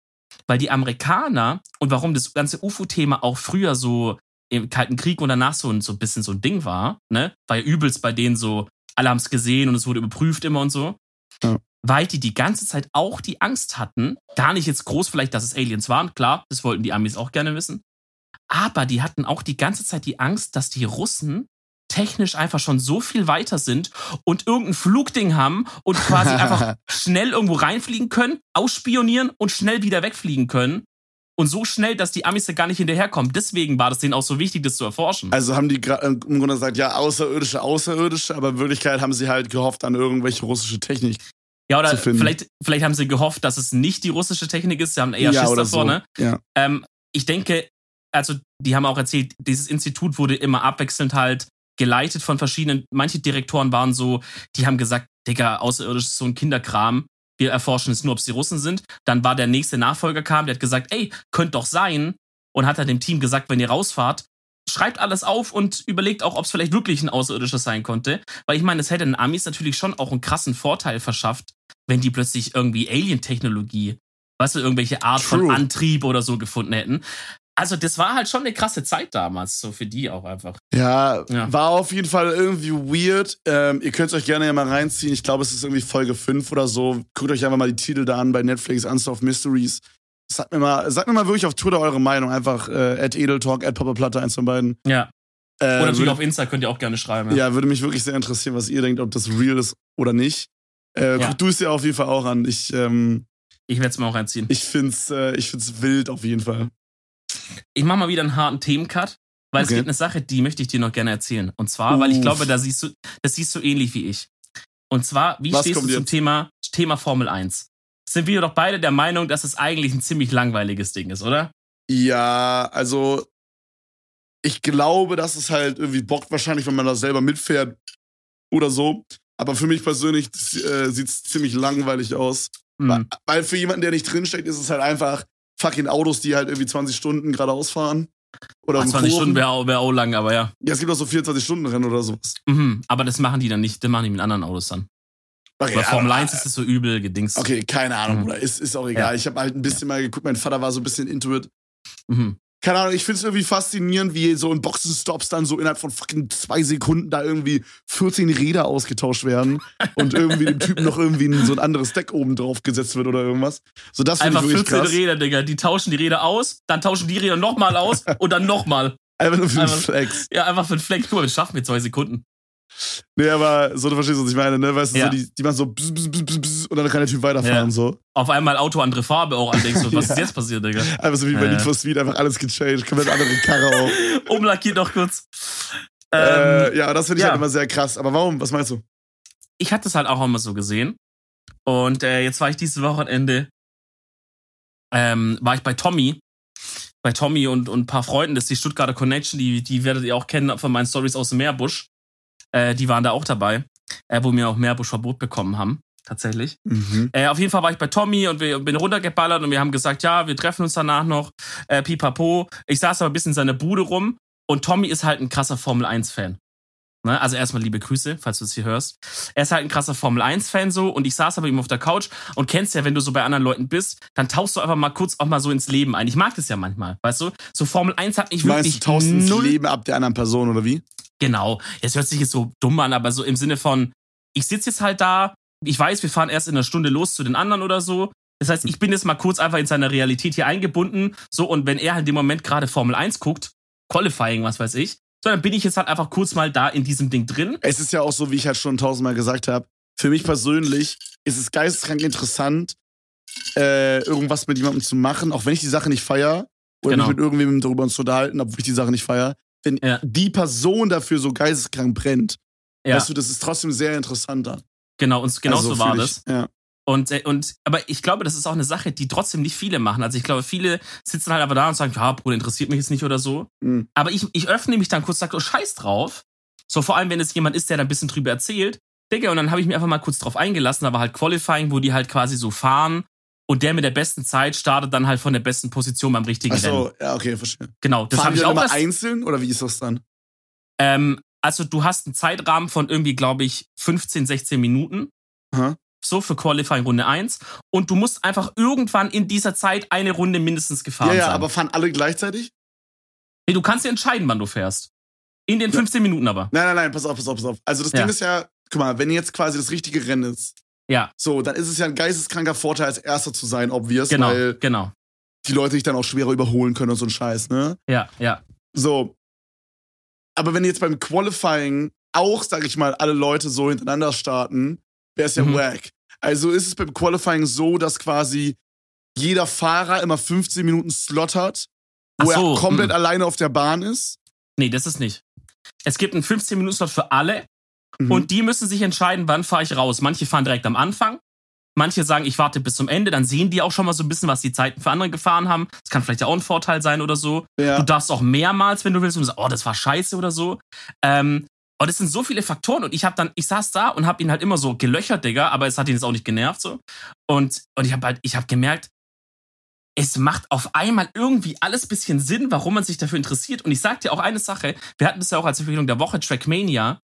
Speaker 2: weil die Amerikaner und warum das ganze UFO-Thema auch früher so im Kalten Krieg und danach so ein, so ein bisschen so ein Ding war, ne? War ja übelst bei denen so, alle haben es gesehen und es wurde überprüft immer und so.
Speaker 1: Ja.
Speaker 2: Weil die die ganze Zeit auch die Angst hatten, gar nicht jetzt groß vielleicht, dass es Aliens waren, klar, das wollten die Amis auch gerne wissen. Aber die hatten auch die ganze Zeit die Angst, dass die Russen technisch einfach schon so viel weiter sind und irgendein Flugding haben und quasi (laughs) einfach schnell irgendwo reinfliegen können, ausspionieren und schnell wieder wegfliegen können. Und so schnell, dass die Amis da gar nicht hinterherkommen. Deswegen war das denen auch so wichtig, das zu erforschen.
Speaker 1: Also haben die gra- im Grunde gesagt, ja, außerirdische, außerirdische, aber in Wirklichkeit haben sie halt gehofft an irgendwelche russische Technik.
Speaker 2: ja, oder
Speaker 1: zu finden.
Speaker 2: vielleicht, vielleicht haben sie gehofft, dass es nicht die russische Technik ist. Sie haben eher
Speaker 1: ja,
Speaker 2: Schiss davor,
Speaker 1: so.
Speaker 2: ne?
Speaker 1: Ja.
Speaker 2: Ähm, ich denke, also die haben auch erzählt, dieses Institut wurde immer abwechselnd halt geleitet von verschiedenen, manche Direktoren waren so, die haben gesagt, Digga, außerirdisch ist so ein Kinderkram. Wir erforschen jetzt nur, ob es die Russen sind. Dann war der nächste Nachfolger kam, der hat gesagt, ey, könnte doch sein. Und hat dann dem Team gesagt, wenn ihr rausfahrt, schreibt alles auf und überlegt auch, ob es vielleicht wirklich ein Außerirdisches sein konnte. Weil ich meine, es hätte den Amis natürlich schon auch einen krassen Vorteil verschafft, wenn die plötzlich irgendwie Alien-Technologie, weißt du, irgendwelche Art von
Speaker 1: True.
Speaker 2: Antrieb oder so gefunden hätten. Also, das war halt schon eine krasse Zeit damals, so für die auch einfach.
Speaker 1: Ja,
Speaker 2: Ja.
Speaker 1: war auf jeden Fall irgendwie weird. Ähm, ihr könnt es euch gerne ja mal reinziehen. Ich glaube, es ist irgendwie Folge 5 oder so. Guckt euch einfach mal die Titel da an bei Netflix, Unsolved Mysteries. Sagt mir mal, sagt mir mal wirklich auf Twitter eure Meinung. Einfach äh, at Edeltalk, at Popperplatte, eins von beiden.
Speaker 2: Ja.
Speaker 1: Äh,
Speaker 2: Oder natürlich
Speaker 1: würde,
Speaker 2: auf Insta könnt ihr auch gerne schreiben.
Speaker 1: ja, würde mich wirklich sehr interessieren, was ihr denkt, ob das real ist oder nicht. Äh,
Speaker 2: Ja.
Speaker 1: Guck du es dir auf jeden Fall auch an. Ich, ähm,
Speaker 2: Ich werde es mir auch reinziehen.
Speaker 1: ich find's, äh, ich find's wild auf jeden Fall.
Speaker 2: Ich mache mal wieder einen harten Themencut, weil es
Speaker 1: Okay.
Speaker 2: gibt eine Sache, die möchte ich dir noch gerne erzählen. Und zwar, weil ich
Speaker 1: Uff.
Speaker 2: glaube, da siehst du, das siehst du ähnlich wie ich. Und zwar, wie
Speaker 1: Was
Speaker 2: stehst du zum? Thema, Thema Formel 1? Sind wir doch beide der Meinung, dass es eigentlich ein ziemlich langweiliges Ding ist, oder?
Speaker 1: Ja, also ich glaube, dass es halt irgendwie bockt wahrscheinlich, wenn man da selber mitfährt oder so. Aber für mich persönlich äh, sieht es ziemlich langweilig aus.
Speaker 2: Hm.
Speaker 1: Weil für jemanden, der nicht drinsteckt, ist es halt einfach fucking Autos, die halt irgendwie 20 Stunden geradeaus fahren. Oder
Speaker 2: Ach,
Speaker 1: im
Speaker 2: 20
Speaker 1: Kurven.
Speaker 2: Stunden wäre auch, wär auch lang, aber ja.
Speaker 1: Ja, es gibt auch so 24-Stunden-Rennen oder sowas.
Speaker 2: Mhm. Aber das machen die dann nicht, das machen die mit anderen Autos dann.
Speaker 1: Okay,
Speaker 2: Bei Formel
Speaker 1: aber-
Speaker 2: 1 ist es so übel gedingst.
Speaker 1: Okay, keine Ahnung,
Speaker 2: Mhm.
Speaker 1: Bruder. Ist, ist auch egal.
Speaker 2: Ja.
Speaker 1: Ich habe halt ein bisschen mal geguckt. Mein Vater war so ein bisschen into it.
Speaker 2: Mhm.
Speaker 1: Keine Ahnung, ich finde es irgendwie faszinierend, wie so in Boxenstops dann so innerhalb von fucking zwei Sekunden da irgendwie 14 Räder ausgetauscht werden und irgendwie dem Typen noch irgendwie ein, so ein anderes Deck oben drauf gesetzt wird oder irgendwas. So, das
Speaker 2: Einfach
Speaker 1: ich wirklich
Speaker 2: 14
Speaker 1: krass.
Speaker 2: Räder, Digga. Die tauschen die Räder aus, dann tauschen die Räder nochmal aus und dann nochmal.
Speaker 1: Einfach nur für den Flex.
Speaker 2: Ja, einfach für den Fleck. Guck mal, das schaffen wir zwei Sekunden.
Speaker 1: Nee, aber so, du verstehst, was ich meine, ne? Weißt du,
Speaker 2: Ja.
Speaker 1: so, die, die machen so bzz, bzz, bzz, bzz, und dann kann der Typ weiterfahren,
Speaker 2: Ja.
Speaker 1: so.
Speaker 2: Auf einmal Auto andere Farbe auch andenkst du, was (laughs)
Speaker 1: Ja.
Speaker 2: ist jetzt passiert, Digga?
Speaker 1: Einfach so wie bei. Need for Speed, einfach alles gechanged, komplett andere Karre auch. (laughs)
Speaker 2: Umlackiert noch kurz. Ähm,
Speaker 1: äh, ja, das finde ich halt immer sehr krass. Aber warum? Was meinst du?
Speaker 2: ich hatte es halt auch immer so gesehen. Und äh, jetzt war ich dieses Wochenende, ähm, war ich bei Tommy. Bei Tommy und, und ein paar Freunden, das ist die Stuttgarter Connection, die, die werdet ihr auch kennen von meinen Stories aus dem Meerbusch. Äh, die waren da auch dabei, äh, wo wir auch Meerbusch-Verbot bekommen haben, tatsächlich.
Speaker 1: Mhm.
Speaker 2: Äh, auf jeden Fall war ich bei Tommy und wir bin runtergeballert und wir haben gesagt, ja, wir treffen uns danach noch. Äh, pipapo. Ich saß aber ein bisschen in seiner Bude rum und Tommy ist halt ein krasser Formel-1-Fan. Ne? Also erstmal liebe Grüße, falls du es hier hörst. Er ist halt ein krasser Formel-1-Fan so und ich saß aber ihm auf der Couch und kennst ja, wenn du so bei anderen Leuten bist, dann tauchst du einfach mal kurz auch mal so ins Leben ein. Ich mag das ja manchmal, weißt du? So Formel 1 hat mich
Speaker 1: meinst,
Speaker 2: wirklich
Speaker 1: du tauschst ins Leben ab der anderen Person, oder wie?
Speaker 2: Genau. Es hört sich jetzt so dumm an, aber so im Sinne von, ich sitze jetzt halt da, ich weiß, wir fahren erst in einer Stunde los zu den anderen oder so. Das heißt, ich bin jetzt mal kurz einfach in seiner Realität hier eingebunden. So, und wenn er halt in dem Moment gerade Formel 1 guckt, Qualifying, was weiß ich, so, dann bin ich jetzt halt einfach kurz mal da in diesem Ding drin.
Speaker 1: Es ist ja auch so, wie ich halt schon tausendmal gesagt habe. Für mich persönlich ist es geisteskrank interessant, äh, irgendwas mit jemandem zu machen, auch wenn ich die Sache nicht feier oder
Speaker 2: Genau.
Speaker 1: mich mit irgendwem darüber zu unterhalten, obwohl ich die Sache nicht feier. Wenn
Speaker 2: Ja.
Speaker 1: die Person dafür so geisteskrank brennt,
Speaker 2: Ja,
Speaker 1: weißt du, das ist trotzdem sehr interessanter.
Speaker 2: genau, und genau
Speaker 1: Also
Speaker 2: so war das.
Speaker 1: ich. Ja.
Speaker 2: Und, äh, und, aber ich glaube, das ist auch eine Sache, die trotzdem nicht viele machen. Also ich glaube, viele sitzen halt einfach da und sagen, ja, Bruder, interessiert mich jetzt nicht oder so.
Speaker 1: Mhm.
Speaker 2: Aber ich, ich öffne mich dann kurz und sage, oh, scheiß drauf. So, vor allem, wenn es jemand ist, der da ein bisschen drüber erzählt. Digga, und dann habe ich mich einfach mal kurz drauf eingelassen, aber halt Qualifying, wo die halt quasi so fahren. Und der mit der besten Zeit startet dann halt von der besten Position beim richtigen
Speaker 1: Ach
Speaker 2: Rennen.
Speaker 1: so, ja, okay, verstehe.
Speaker 2: Genau, das habe ich auch
Speaker 1: immer einzeln oder wie ist das dann?
Speaker 2: ähm, Also du hast einen Zeitrahmen von irgendwie, glaube ich, 15, 16 Minuten.
Speaker 1: Aha.
Speaker 2: So für Qualifying Runde 1. Und du musst einfach irgendwann in dieser Zeit eine Runde mindestens gefahren
Speaker 1: Ja, ja,
Speaker 2: sein.
Speaker 1: aber fahren alle gleichzeitig?
Speaker 2: nee, du kannst dir entscheiden, wann du fährst. In den
Speaker 1: Ja.
Speaker 2: 15 Minuten aber.
Speaker 1: Nein, nein, nein, pass auf, pass auf, pass auf. Also das
Speaker 2: Ja.
Speaker 1: Ding ist ja, guck mal, wenn jetzt quasi das richtige Rennen ist,
Speaker 2: Ja,
Speaker 1: so, dann ist es ja ein geisteskranker Vorteil, als Erster zu sein, obvious,
Speaker 2: genau,
Speaker 1: weil
Speaker 2: genau.
Speaker 1: die Leute dich dann auch schwerer überholen können und so ein Scheiß, ne?
Speaker 2: Ja, ja.
Speaker 1: So. Aber wenn jetzt beim Qualifying auch, sag ich mal, alle Leute so hintereinander starten, wäre es ja
Speaker 2: Mhm.
Speaker 1: wack. Also ist es beim Qualifying so, dass quasi jeder Fahrer immer 15 Minuten Slot hat, wo
Speaker 2: so,
Speaker 1: er komplett
Speaker 2: hm.
Speaker 1: alleine auf der Bahn ist.
Speaker 2: Nee, das ist nicht. Es gibt einen 15-Minuten-Slot für alle
Speaker 1: Mhm.
Speaker 2: und die müssen sich entscheiden, wann fahre ich raus. Manche fahren direkt am Anfang. Manche sagen, ich warte bis zum Ende, dann sehen die auch schon mal so ein bisschen, was die Zeiten für andere gefahren haben. Das kann vielleicht ja auch ein Vorteil sein oder so.
Speaker 1: ja.
Speaker 2: Du darfst auch mehrmals, wenn du willst, und sagst, oh, das war scheiße oder so. Ähm, und es sind so viele Faktoren und ich habe dann, ich saß da und habe ihn halt immer so gelöchert, Digga, aber es hat ihn jetzt auch nicht genervt so. Und, und ich habe halt, ich habe gemerkt, es macht auf einmal irgendwie alles bisschen Sinn, warum man sich dafür interessiert. Und ich sag dir auch eine Sache, wir hatten das ja auch als Empfehlung der Woche, Trackmania.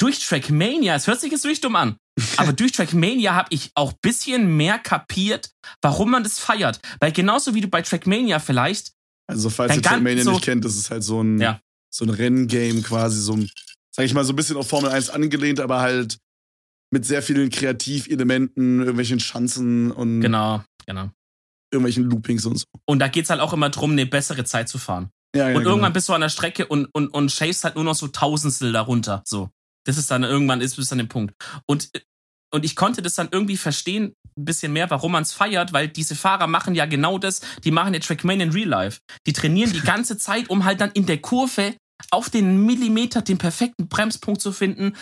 Speaker 2: Durch Trackmania, es hört sich jetzt wirklich dumm an, (laughs) aber durch Trackmania habe ich auch bisschen mehr kapiert, warum man das feiert. Weil genauso wie du bei Trackmania vielleicht
Speaker 1: Also, falls ihr Trackmania
Speaker 2: so-
Speaker 1: nicht kennt, das ist halt so ein,
Speaker 2: Ja.
Speaker 1: so ein Renngame quasi, so ein, sag ich mal, so ein bisschen auf Formel 1 angelehnt, aber halt mit sehr vielen Kreativelementen, irgendwelchen Schanzen und
Speaker 2: Genau, genau.
Speaker 1: irgendwelchen Loopings und so.
Speaker 2: Und da geht's halt auch immer drum, eine bessere Zeit zu fahren.
Speaker 1: Ja, ja,
Speaker 2: und irgendwann
Speaker 1: genau.
Speaker 2: bist du an der Strecke und, und, und chasest halt nur noch so Tausendstel darunter. So. Das ist dann irgendwann ist bis an dem Punkt. Und, und ich konnte das dann irgendwie verstehen, ein bisschen mehr, warum man es feiert, weil diese Fahrer machen ja genau das. Die machen ja Trackmania in Real Life. Die trainieren die ganze Zeit, um halt dann in der Kurve auf den Millimeter den perfekten Bremspunkt zu finden.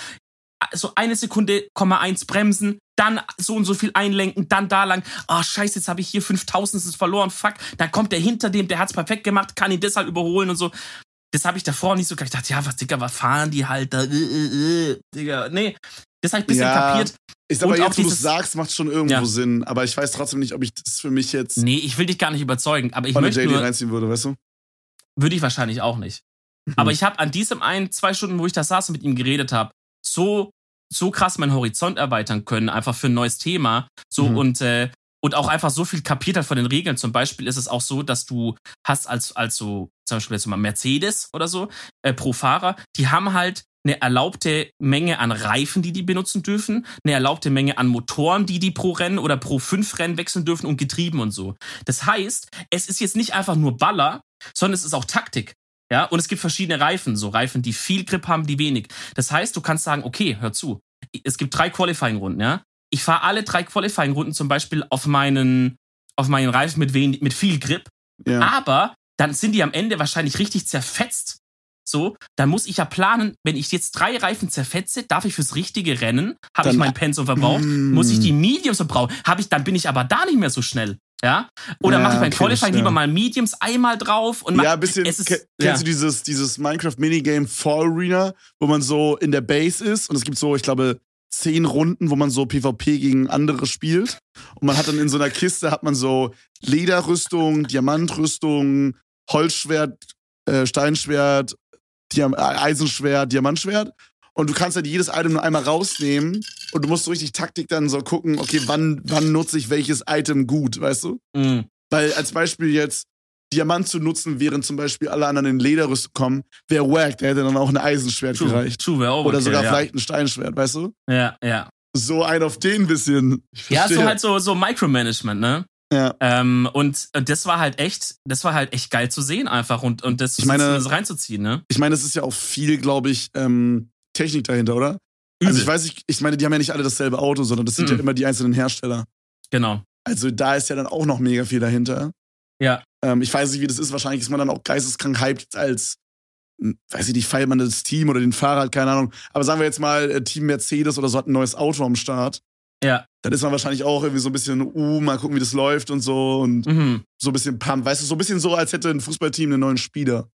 Speaker 2: So eine Sekunde, Komma eins bremsen, dann so und so viel einlenken, dann da lang. Ah, scheiße, jetzt habe ich hier 5000 verloren, fuck. Dann kommt der hinter dem, der hat's perfekt gemacht, kann ihn deshalb überholen und so. Das habe ich davor nicht so gedacht. Ich dachte, ja, was, Digga, was fahren die halt da? Äh, äh, äh, Digga, nee. Das habe ich ein bisschen
Speaker 1: Ja.
Speaker 2: kapiert.
Speaker 1: Ist aber
Speaker 2: und
Speaker 1: jetzt, wo du sagst, macht schon irgendwo
Speaker 2: Ja.
Speaker 1: Sinn. Aber ich weiß trotzdem nicht, ob ich das für mich jetzt
Speaker 2: Nee, ich will dich gar nicht überzeugen, aber ich möchte
Speaker 1: JD
Speaker 2: nur,
Speaker 1: reinziehen würde, weißt du?
Speaker 2: würde ich wahrscheinlich auch nicht.
Speaker 1: Mhm.
Speaker 2: Aber ich habe an diesem einen, zwei Stunden, wo ich da saß und mit ihm geredet habe, so, so krass meinen Horizont erweitern können, einfach für ein neues Thema. So
Speaker 1: Mhm.
Speaker 2: und, äh, und auch einfach so viel kapiert hat von den Regeln. Zum Beispiel ist es auch so, dass du hast als, als so, zum Beispiel jetzt mal Mercedes oder so, äh, pro Fahrer, die haben halt eine erlaubte Menge an Reifen, die die benutzen dürfen, eine erlaubte Menge an Motoren, die die pro Rennen oder pro fünf Rennen wechseln dürfen und Getrieben und so. Das heißt, es ist jetzt nicht einfach nur Baller, sondern es ist auch Taktik. Ja, und es gibt verschiedene Reifen, so Reifen, die viel Grip haben, die wenig. Das heißt, du kannst sagen, okay, hör zu, es gibt drei Qualifying-Runden, ja. Ich fahre alle drei Qualifying-Runden zum Beispiel auf meinen, auf meinen Reifen mit, wenig, mit viel Grip. Ja. Aber dann sind die am Ende wahrscheinlich richtig zerfetzt so, dann muss ich ja planen, wenn ich jetzt drei Reifen zerfetze, darf ich fürs richtige Rennen, habe ich mein Pensum verbraucht, mm. muss ich die Mediums verbrauchen, habe ich, dann bin ich aber da nicht mehr so schnell. Ja? Oder ja, mache ich beim Qualifying ja. lieber mal Mediums einmal drauf und mach,
Speaker 1: Ja, ein bisschen. Es ist, kennst ja. du dieses, dieses Minecraft-Minigame Fall Arena, wo man so in der Base ist und es gibt so, ich glaube, zehn Runden, wo man so PvP gegen andere spielt. Und man hat dann in so einer Kiste hat man so Lederrüstung, Diamantrüstung, Holzschwert, äh, Steinschwert Diam Eisenschwert, Diamantschwert. Und du kannst halt jedes Item nur einmal rausnehmen und du musst so richtig Taktik dann so gucken, okay, wann, wann nutze ich welches Item gut, weißt du? Mhm. Weil als Beispiel jetzt Diamant zu nutzen, während zum Beispiel alle anderen in Lederrüstung kommen, wäre wack, der hätte dann auch ein Eisenschwert True. gereicht. True, auch Oder okay, sogar ja. vielleicht ein Steinschwert, weißt du?
Speaker 2: Ja, ja.
Speaker 1: So ein auf den bisschen.
Speaker 2: Ja, so halt so, so Micromanagement, ne? Ja. Ähm, und das war halt echt, das war halt echt geil zu sehen einfach und, und das,
Speaker 1: ich meine,
Speaker 2: das reinzuziehen, ne?
Speaker 1: Ich meine, es ist ja auch viel, glaube ich, ähm, Technik dahinter, oder? Übel. Also ich weiß nicht, ich meine, die haben ja nicht alle dasselbe Auto, sondern das sind mhm. ja immer die einzelnen Hersteller.
Speaker 2: Genau.
Speaker 1: Also da ist ja dann auch noch mega viel dahinter.
Speaker 2: Ja.
Speaker 1: Ähm, ich weiß nicht, wie das ist. Wahrscheinlich ist man dann auch geisteskrank hyped als, hm, weiß ich nicht, feiert man das Team oder den Fahrrad, keine Ahnung. Aber sagen wir jetzt mal, äh, Team Mercedes oder so hat ein neues Auto am Start.
Speaker 2: Ja.
Speaker 1: Dann ist man wahrscheinlich auch irgendwie so ein bisschen, uh, mal gucken, wie das läuft und so und mhm. so ein bisschen pump. Weißt du, so ein bisschen so, als hätte ein Fußballteam einen neuen Spieler.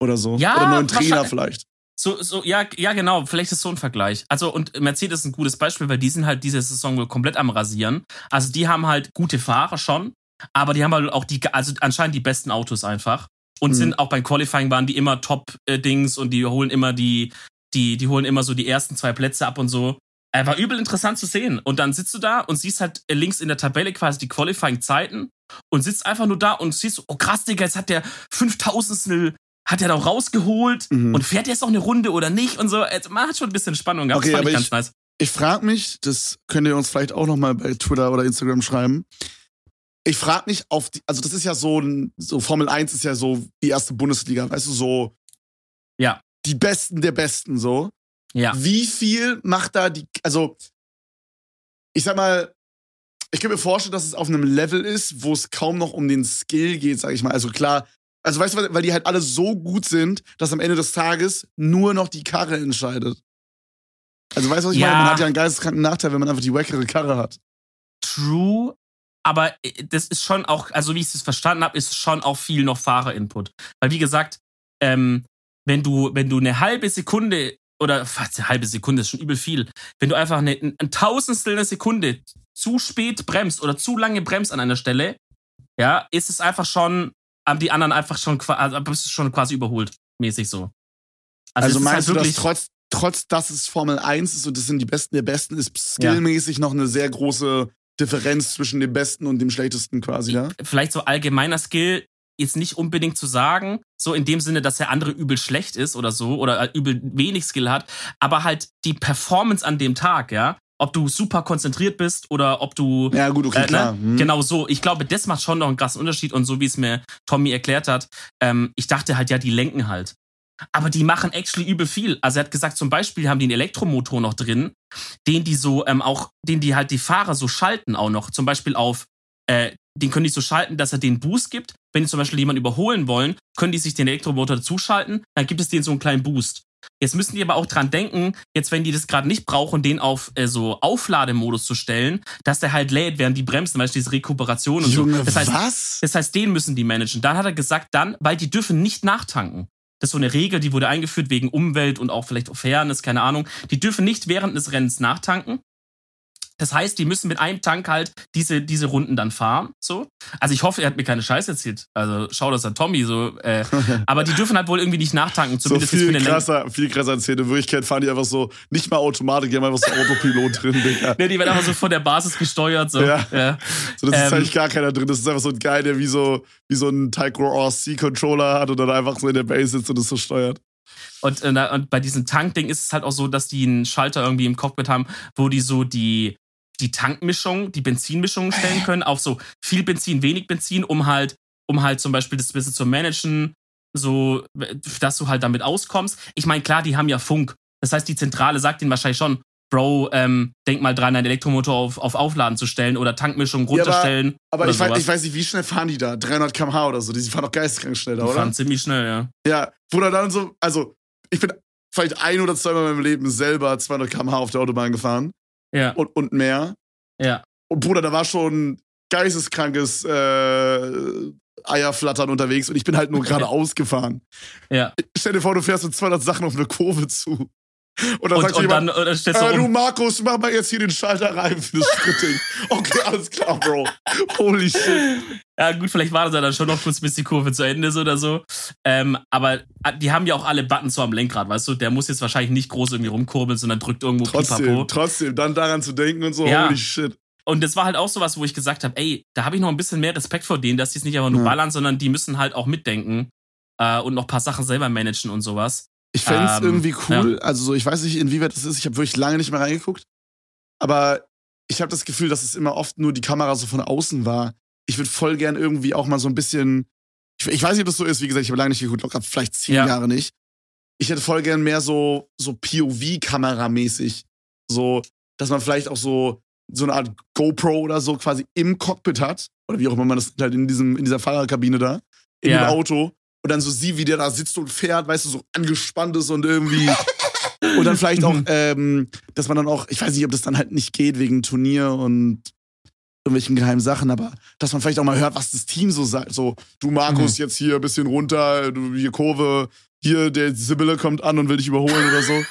Speaker 1: Oder so.
Speaker 2: Ja,
Speaker 1: oder einen neuen Trainer vielleicht.
Speaker 2: So, so, ja, ja, genau. Vielleicht ist so ein Vergleich. Also, und Mercedes ist ein gutes Beispiel, weil die sind halt diese Saison wohl komplett am Rasieren. Also, die haben halt gute Fahrer schon, aber die haben halt auch die, also anscheinend die besten Autos einfach. Und mhm. sind auch beim Qualifying waren die immer Top-Dings und die holen immer die, die, die holen immer so die ersten zwei Plätze ab und so. Er war übel interessant zu sehen. Und dann sitzt du da und siehst halt links in der Tabelle quasi die Qualifying-Zeiten und sitzt einfach nur da und siehst, oh krass, Digga, jetzt hat der 5000 hat er doch rausgeholt mhm. und fährt jetzt noch eine Runde oder nicht und so. Man hat schon ein bisschen Spannung gehabt.
Speaker 1: Okay, das fand ich ganz ich, nice. Ich frage mich, das könnt ihr uns vielleicht auch nochmal bei Twitter oder Instagram schreiben. Ich frage mich auf die, also das ist ja so ein, so Formel 1 ist ja so die erste Bundesliga, weißt du, so.
Speaker 2: Ja.
Speaker 1: Die Besten der Besten, so.
Speaker 2: Ja.
Speaker 1: Wie viel macht da die, also, ich sag mal, ich kann mir vorstellen, dass es auf einem Level ist, wo es kaum noch um den Skill geht, sag ich mal. Also klar, also weißt du, weil die halt alle so gut sind, dass am Ende des Tages nur noch die Karre entscheidet. Also weißt du, was ich ja. meine? Man hat ja einen geisteskranken Nachteil, wenn man einfach die wackere Karre hat.
Speaker 2: True, aber äh, das ist schon auch, also wie ich es verstanden habe, ist schon auch viel noch Fahrerinput. Weil wie gesagt, ähm, wenn du, wenn du eine halbe Sekunde oder fast eine halbe Sekunde ist schon übel viel. Wenn du einfach eine, ein Tausendstel einer Sekunde zu spät bremst oder zu lange bremst an einer Stelle, ja, ist es einfach schon, haben die anderen einfach schon, also bist du schon quasi überholt, mäßig so.
Speaker 1: Also, also meinst halt du, dass trotz, trotz, dass es Formel 1 ist und das sind die Besten der Besten, ist skillmäßig ja. noch eine sehr große Differenz zwischen dem Besten und dem Schlechtesten quasi, ja?
Speaker 2: Vielleicht so allgemeiner Skill jetzt nicht unbedingt zu sagen, so in dem Sinne, dass der andere übel schlecht ist oder so oder übel wenig Skill hat, aber halt die Performance an dem Tag, ja, ob du super konzentriert bist oder ob du.
Speaker 1: Ja, gut, okay,
Speaker 2: äh,
Speaker 1: ne? klar.
Speaker 2: Hm. Genau so. Ich glaube, das macht schon noch einen krassen Unterschied. Und so wie es mir Tommy erklärt hat, ähm, ich dachte halt, ja, die lenken halt. Aber die machen actually übel viel. Also er hat gesagt, zum Beispiel haben die einen Elektromotor noch drin, den die so ähm, auch, den die halt die Fahrer so schalten auch noch. Zum Beispiel auf äh, den können die so schalten, dass er den Boost gibt. Wenn die zum Beispiel jemanden überholen wollen, können die sich den Elektromotor dazuschalten, dann gibt es denen so einen kleinen Boost. Jetzt müssen die aber auch dran denken, jetzt wenn die das gerade nicht brauchen, den auf äh, so Auflademodus zu stellen, dass der halt lädt, während die bremsen, weil diese Rekuperation und
Speaker 1: Junge,
Speaker 2: so. Das heißt,
Speaker 1: was?
Speaker 2: Das heißt, den müssen die managen. Dann hat er gesagt, dann, weil die dürfen nicht nachtanken. Das ist so eine Regel, die wurde eingeführt wegen Umwelt und auch vielleicht Fairness, keine Ahnung. Die dürfen nicht während des Rennens nachtanken. Das heißt, die müssen mit einem Tank halt diese, diese Runden dann fahren. So. Also ich hoffe, er hat mir keine Scheiße erzählt. Also schau das an Tommy so. Äh, (laughs) aber die dürfen halt wohl irgendwie nicht nachtanken,
Speaker 1: So
Speaker 2: zumindest
Speaker 1: viel
Speaker 2: für eine
Speaker 1: krasser, viel krasser als in Wirklichkeit fahren die einfach so, nicht mal Automatik, die haben einfach so Autopilot drin, Digga. (laughs)
Speaker 2: Ne, die werden einfach so von der Basis gesteuert. So.
Speaker 1: Ja.
Speaker 2: Ja.
Speaker 1: So, das ist
Speaker 2: Ähm,
Speaker 1: eigentlich gar keiner drin. Das ist einfach so ein Guy, der wie so, wie so ein Tyco RC-Controller hat und dann einfach so in der Base sitzt und das so steuert.
Speaker 2: Und, und bei diesem Tankding ist es halt auch so, dass die einen Schalter irgendwie im Cockpit haben, wo die so die, die Tankmischung, die Benzinmischung stellen können, auf so viel Benzin, wenig Benzin, um halt, um halt zum Beispiel das bisschen zu managen, so, dass du halt damit auskommst. Ich meine, klar, die haben ja Funk. Das heißt, die Zentrale sagt ihnen wahrscheinlich schon, Bro, ähm, denk mal dran, deinen Elektromotor auf, auf Aufladen zu stellen oder Tankmischung
Speaker 1: Ja, aber-
Speaker 2: runterstellen.
Speaker 1: Aber ich weiß, ich weiß nicht, wie schnell fahren die da? 300 km/h oder so. Die fahren doch geisteskrank schnell
Speaker 2: Die
Speaker 1: oder?
Speaker 2: fahren ziemlich schnell, ja.
Speaker 1: Ja, Bruder, dann so, also, ich bin vielleicht ein oder zweimal in meinem Leben selber 200 km/h auf der Autobahn gefahren
Speaker 2: Ja,
Speaker 1: und, und mehr.
Speaker 2: ja.
Speaker 1: Und Bruder, da war schon geisteskrankes äh, Eierflattern unterwegs und ich bin halt nur geradeaus gefahren.
Speaker 2: Ja.
Speaker 1: Stell dir vor, du fährst mit 200 Sachen auf eine Kurve zu. Und dann
Speaker 2: Und,
Speaker 1: sagt
Speaker 2: und
Speaker 1: jemand,
Speaker 2: dann, dann du
Speaker 1: äh, du
Speaker 2: um.
Speaker 1: Markus, mach mal jetzt hier den Schalter rein für das Spritting. (laughs) okay, alles klar, Bro. Holy shit.
Speaker 2: Ja, gut, vielleicht war das ja dann schon noch kurz, bis die Kurve zu Ende ist oder so. Ähm, aber äh, die haben ja auch alle Buttons so am Lenkrad, weißt du? Der muss jetzt wahrscheinlich nicht groß irgendwie rumkurbeln, sondern drückt irgendwo
Speaker 1: Trotzdem,
Speaker 2: Pipapo.
Speaker 1: trotzdem, dann daran zu denken und so,
Speaker 2: Ja.
Speaker 1: holy shit.
Speaker 2: Und das war halt auch sowas, wo ich gesagt habe, ey, da habe ich noch ein bisschen mehr Respekt vor denen, dass die es nicht einfach nur
Speaker 1: Ja.
Speaker 2: ballern, sondern die müssen halt auch mitdenken äh, und noch ein paar Sachen selber managen und sowas.
Speaker 1: Ich fände es
Speaker 2: Ähm,
Speaker 1: irgendwie cool. Also so, ich weiß nicht, inwieweit das ist. Ich habe wirklich lange nicht mehr reingeguckt. Aber ich habe das Gefühl, dass es immer oft nur die Kamera so von außen war. Ich würde voll gern irgendwie auch mal so ein bisschen. Ich, ich weiß nicht, ob das so ist. Wie gesagt, ich habe lange nicht geguckt, locker vielleicht zehn
Speaker 2: Ja.
Speaker 1: Jahre nicht. Ich hätte voll gern mehr so, so POV-Kameramäßig. So, dass man vielleicht auch so, so eine Art GoPro oder so quasi im Cockpit hat. Oder wie auch immer man das halt in, diesem, in dieser Fahrerkabine da. In
Speaker 2: Ja.
Speaker 1: dem Auto. Und dann so sieht, wie der da sitzt und fährt, weißt du, so angespannt ist und irgendwie. (laughs) und dann vielleicht auch, ähm, dass man dann auch, ich weiß nicht, ob das dann halt nicht geht wegen Turnier und irgendwelchen geheimen Sachen, aber dass man vielleicht auch mal hört, was das Team so sagt. So, du Markus, jetzt hier ein bisschen runter, du hier Kurve, hier der Sibylle kommt an und will dich überholen oder so.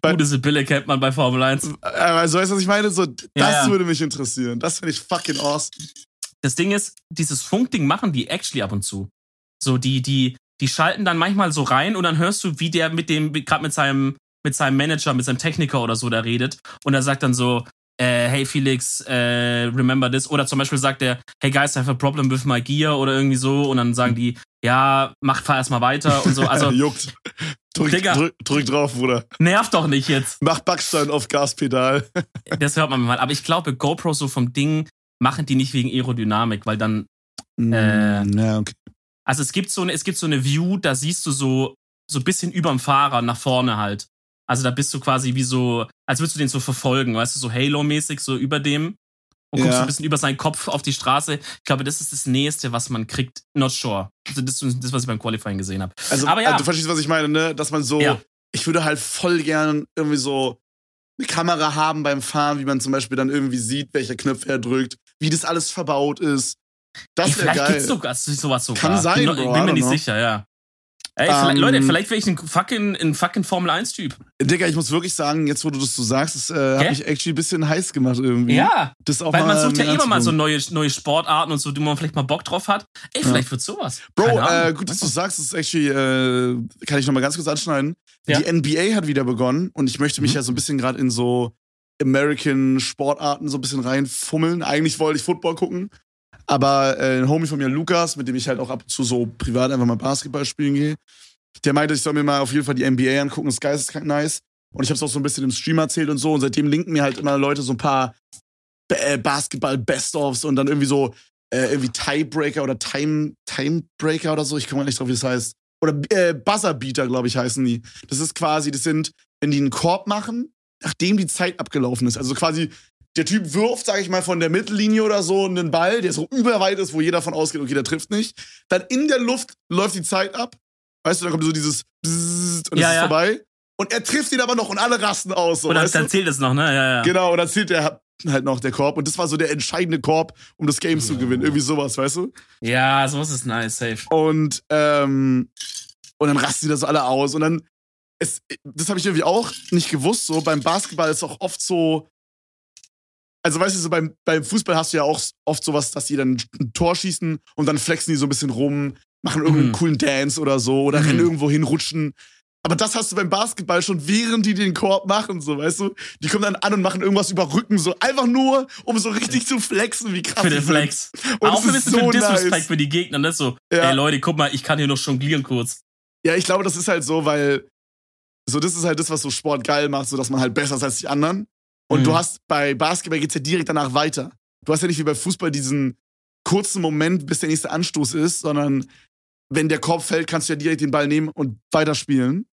Speaker 1: Bei- (laughs)
Speaker 2: Gute Sibylle kennt man bei Formel 1.
Speaker 1: Äh, Also, weißt du, was ich meine? So, das
Speaker 2: Ja, ja.
Speaker 1: würde mich interessieren. Das finde ich fucking awesome.
Speaker 2: Das Ding ist, dieses Funkding machen die actually ab und zu. So, die, die, die schalten dann manchmal so rein und dann hörst du, wie der mit dem, gerade mit seinem, mit seinem Manager, mit seinem Techniker oder so da redet. Und er sagt dann so, äh, hey Felix, äh, remember this. Oder zum Beispiel sagt er, hey guys, I have a problem with my gear oder irgendwie so. Und dann sagen die, ja, mach, fahr erstmal weiter und so. Also, (laughs)
Speaker 1: Juckt. Drück,
Speaker 2: Digga.
Speaker 1: drück, drück drauf, Bruder.
Speaker 2: nervt doch nicht jetzt.
Speaker 1: Mach Backstein auf Gaspedal. (laughs)
Speaker 2: Das hört man mal. Aber ich glaube, GoPro so vom Ding machen die nicht wegen Aerodynamik, weil dann Äh,
Speaker 1: ja, okay.
Speaker 2: Also es gibt so eine, es gibt so eine View, da siehst du so, so ein bisschen überm Fahrer nach vorne halt. Also da bist du quasi wie so, als würdest du den so verfolgen, weißt du, so Halo-mäßig, so über dem. Und guckst
Speaker 1: Ja.
Speaker 2: so ein bisschen über seinen Kopf auf die Straße. Ich glaube, das ist das Nächste, was man kriegt. Not sure. Also das ist das, was ich beim Qualifying gesehen habe.
Speaker 1: Also,
Speaker 2: Aber ja.
Speaker 1: also, du verstehst, was ich meine, ne? Dass man so,
Speaker 2: Ja.
Speaker 1: ich würde halt voll gern irgendwie so eine Kamera haben beim Fahren, wie man zum Beispiel dann irgendwie sieht, welche Knöpfe er drückt, wie das alles verbaut ist. Das wäre
Speaker 2: vielleicht
Speaker 1: geil.
Speaker 2: gibt's sogar sowas sogar.
Speaker 1: Kann sein,
Speaker 2: bin,
Speaker 1: Bro,
Speaker 2: bin
Speaker 1: I
Speaker 2: mir nicht
Speaker 1: know.
Speaker 2: sicher, ja. Ey, vielleicht,
Speaker 1: Ähm,
Speaker 2: Leute, vielleicht wäre ich ein fucking, ein fucking Formel 1-Typ.
Speaker 1: Digga, ich muss wirklich sagen, jetzt wo du das so sagst, das äh, hat mich actually ein bisschen heiß gemacht irgendwie.
Speaker 2: Ja.
Speaker 1: Das auch
Speaker 2: Weil man sucht ja immer mal so neue, neue Sportarten und so, die man vielleicht mal Bock drauf hat. Ey, vielleicht wird sowas.
Speaker 1: Bro, äh, gut, dass du sagst, das ist actually, äh, kann ich nochmal ganz kurz anschneiden.
Speaker 2: Ja.
Speaker 1: Die NBA hat wieder begonnen und ich möchte mich
Speaker 2: Mhm.
Speaker 1: ja so ein bisschen gerade in so American Sportarten so ein bisschen reinfummeln. Eigentlich wollte ich Football gucken, aber äh, ein Homie von mir, Lukas, mit dem ich halt auch ab und zu so privat einfach mal Basketball spielen gehe, der meinte, ich soll mir mal auf jeden Fall die NBA angucken, das Geist ist nice. Und ich habe es auch so ein bisschen im Stream erzählt und so und seitdem linken mir halt immer Leute so ein paar äh, Basketball-Best-ofs und dann irgendwie so äh, irgendwie Tiebreaker oder Time Timebreaker oder so, ich komme gar nicht drauf, wie das heißt. Oder äh, Buzzerbeater, glaube ich, heißen die. Das ist quasi, das sind, wenn die einen Korb machen, nachdem die Zeit abgelaufen ist. Also quasi, der Typ wirft, sage ich mal, von der Mittellinie oder so einen Ball, der so überweit ist, wo jeder davon ausgeht, okay, der trifft nicht. Dann in der Luft läuft die Zeit ab. Weißt du, dann kommt so dieses Bzzzt und es
Speaker 2: Ja,
Speaker 1: ist
Speaker 2: ja.
Speaker 1: vorbei. Und er trifft ihn aber noch und alle rasten aus. So,
Speaker 2: Und dann, dann zählt es noch, ne? Ja, ja.
Speaker 1: Genau, und dann zählt der halt noch der Korb. Und das war so der entscheidende Korb, um das Game zu gewinnen. Irgendwie sowas, weißt du?
Speaker 2: Ja, sowas ist nice, safe.
Speaker 1: Und, ähm, und dann rasten die da so alle aus. Und dann, es, das habe ich irgendwie auch nicht gewusst. So beim Basketball ist auch oft so, also weißt du, so beim, beim Fußball hast du ja auch oft sowas, dass die dann ein Tor schießen und dann flexen die so ein bisschen rum, machen irgendeinen
Speaker 2: Mhm.
Speaker 1: coolen Dance oder so oder
Speaker 2: Mhm.
Speaker 1: rennen irgendwo hin, rutschen. Aber das hast du beim Basketball schon, während die den Korb machen, so, weißt du? Die kommen dann an und machen irgendwas über Rücken, so einfach nur, um so richtig zu flexen, wie krass
Speaker 2: Für den. Flex.
Speaker 1: Und
Speaker 2: auch ein bisschen
Speaker 1: so
Speaker 2: für Disrespect
Speaker 1: nice.
Speaker 2: für die Gegner. Das ist so,
Speaker 1: Ja.
Speaker 2: ey Leute, guck mal, ich kann hier noch jonglieren kurz.
Speaker 1: Ja, ich glaube, das ist halt so, weil so das ist halt das, was so Sport geil macht, so dass man halt besser ist als die anderen. Und
Speaker 2: Mhm.
Speaker 1: du hast bei Basketball geht's ja direkt danach weiter. Du hast ja nicht wie bei Fußball diesen kurzen Moment, bis der nächste Anstoß ist, sondern wenn der Korb fällt, kannst du ja direkt den Ball nehmen und weiterspielen.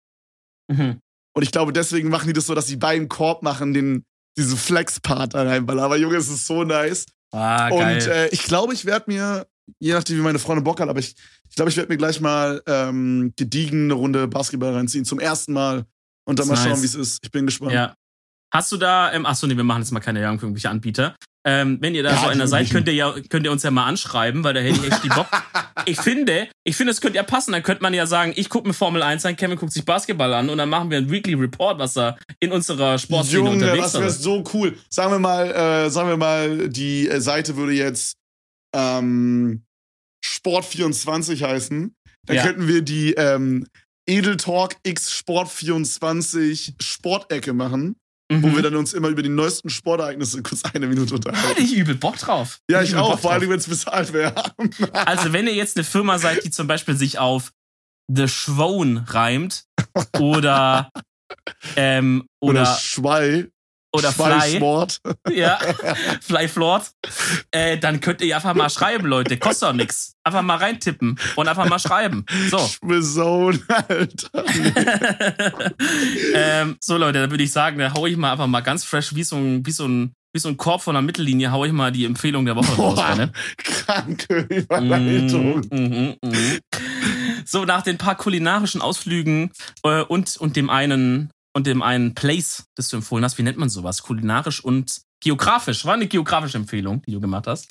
Speaker 2: Mhm.
Speaker 1: Und ich glaube, deswegen machen die das so, dass sie beim Korb machen, den, diesen Flex-Part da reinballern. Aber Junge, es ist so nice.
Speaker 2: Ah, geil.
Speaker 1: Und äh, ich glaube, ich werde mir, je nachdem, wie meine Freunde Bock hat, aber ich, ich glaube, ich werde mir gleich mal ähm, gediegen eine Runde Basketball reinziehen. Zum ersten Mal. Und dann mal
Speaker 2: nice.
Speaker 1: schauen, wie es ist. Ich bin gespannt.
Speaker 2: ja. Hast du da, ähm, achso, nee, wir machen jetzt mal keine Werbung für irgendwelche Anbieter. Ähm, wenn ihr da
Speaker 1: Ja,
Speaker 2: so einer seid, könnt ihr ja, könnt ihr uns ja mal anschreiben, weil da hätte ich echt die Bock. (laughs) ich finde, ich finde, es könnte ja passen. Dann könnte man ja sagen, ich gucke mir Formel 1 an, Kevin guckt sich Basketball an und dann machen wir einen Weekly Report, was da in unserer Sportszene
Speaker 1: Junge,
Speaker 2: unterwegs
Speaker 1: das wäre
Speaker 2: ist.
Speaker 1: so cool. Sagen wir mal, äh, sagen wir mal, die äh, Seite würde jetzt ähm, Sport24 heißen. Dann
Speaker 2: Ja.
Speaker 1: könnten wir die ähm, Edeltalk X Sport24 Sportecke machen, wo
Speaker 2: Mhm.
Speaker 1: wir dann uns immer über die neuesten Sportereignisse kurz eine Minute unterhalten.
Speaker 2: Hätte ich übel Bock drauf.
Speaker 1: Ja, ich
Speaker 2: übel
Speaker 1: auch,
Speaker 2: Bock
Speaker 1: vor allem, wenn es bezahlt wäre.
Speaker 2: Also, wenn ihr jetzt eine Firma seid, die zum Beispiel sich auf The Schwone reimt oder ähm,
Speaker 1: Oder,
Speaker 2: oder,
Speaker 1: Schwei.
Speaker 2: Oder Fly, (laughs) ja, Fly Flort, äh, dann könnt ihr einfach mal schreiben, Leute. Kostet doch nix. Einfach mal reintippen und einfach mal schreiben. So.
Speaker 1: Schmison, Alter. (laughs)
Speaker 2: ähm, so, Leute, dann würde ich sagen, da hau ich mal einfach mal ganz fresh wie so ein, wie so ein, wie so ein Korb von der Mittellinie, hau ich mal die Empfehlung der Woche raus,
Speaker 1: Boah,
Speaker 2: Freunde.
Speaker 1: kranke Überleitung.
Speaker 2: Mhm, mhm, mhm. So, nach den paar kulinarischen Ausflügen äh, und, und dem einen und dem einen Place, das du empfohlen hast, wie nennt man sowas? Kulinarisch und geografisch. War eine geografische Empfehlung, die du gemacht hast.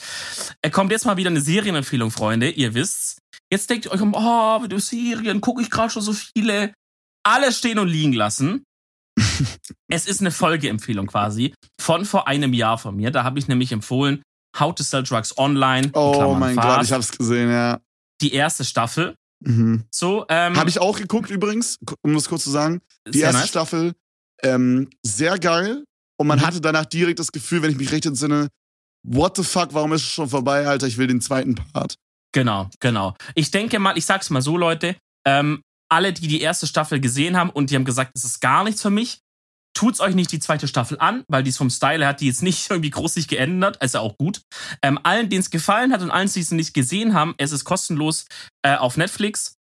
Speaker 2: Er kommt jetzt mal wieder eine Serienempfehlung, Freunde. Ihr wisst's. Jetzt denkt ihr euch, oh, du Serien, gucke ich gerade schon so viele. Alles stehen und liegen lassen. (laughs) es ist eine Folgeempfehlung quasi von vor einem Jahr von mir. Da habe ich nämlich empfohlen, How to Sell Drugs Online. in
Speaker 1: Oh
Speaker 2: Klammern
Speaker 1: mein
Speaker 2: Fast,
Speaker 1: Gott, ich hab's gesehen, ja.
Speaker 2: die erste Staffel.
Speaker 1: Mhm.
Speaker 2: So, ähm,
Speaker 1: Habe ich auch geguckt übrigens, um das kurz zu sagen. Die
Speaker 2: sehr
Speaker 1: erste
Speaker 2: nice.
Speaker 1: Staffel, ähm, sehr geil. Und man
Speaker 2: Mhm.
Speaker 1: hatte danach direkt das Gefühl, wenn ich mich recht entsinne, what the fuck, warum ist es schon vorbei, Alter? Ich will den zweiten Part.
Speaker 2: Genau, genau. Ich denke mal, ich sag's mal so, Leute, ähm, alle, die die erste Staffel gesehen haben und die haben gesagt, es ist gar nichts für mich, tut's euch nicht die zweite Staffel an, weil die ist vom Style hat die jetzt nicht (laughs) irgendwie groß sich geändert, ist ja auch gut. Ähm, allen, denen es gefallen hat und allen, die es nicht gesehen haben, es ist kostenlos äh, auf Netflix.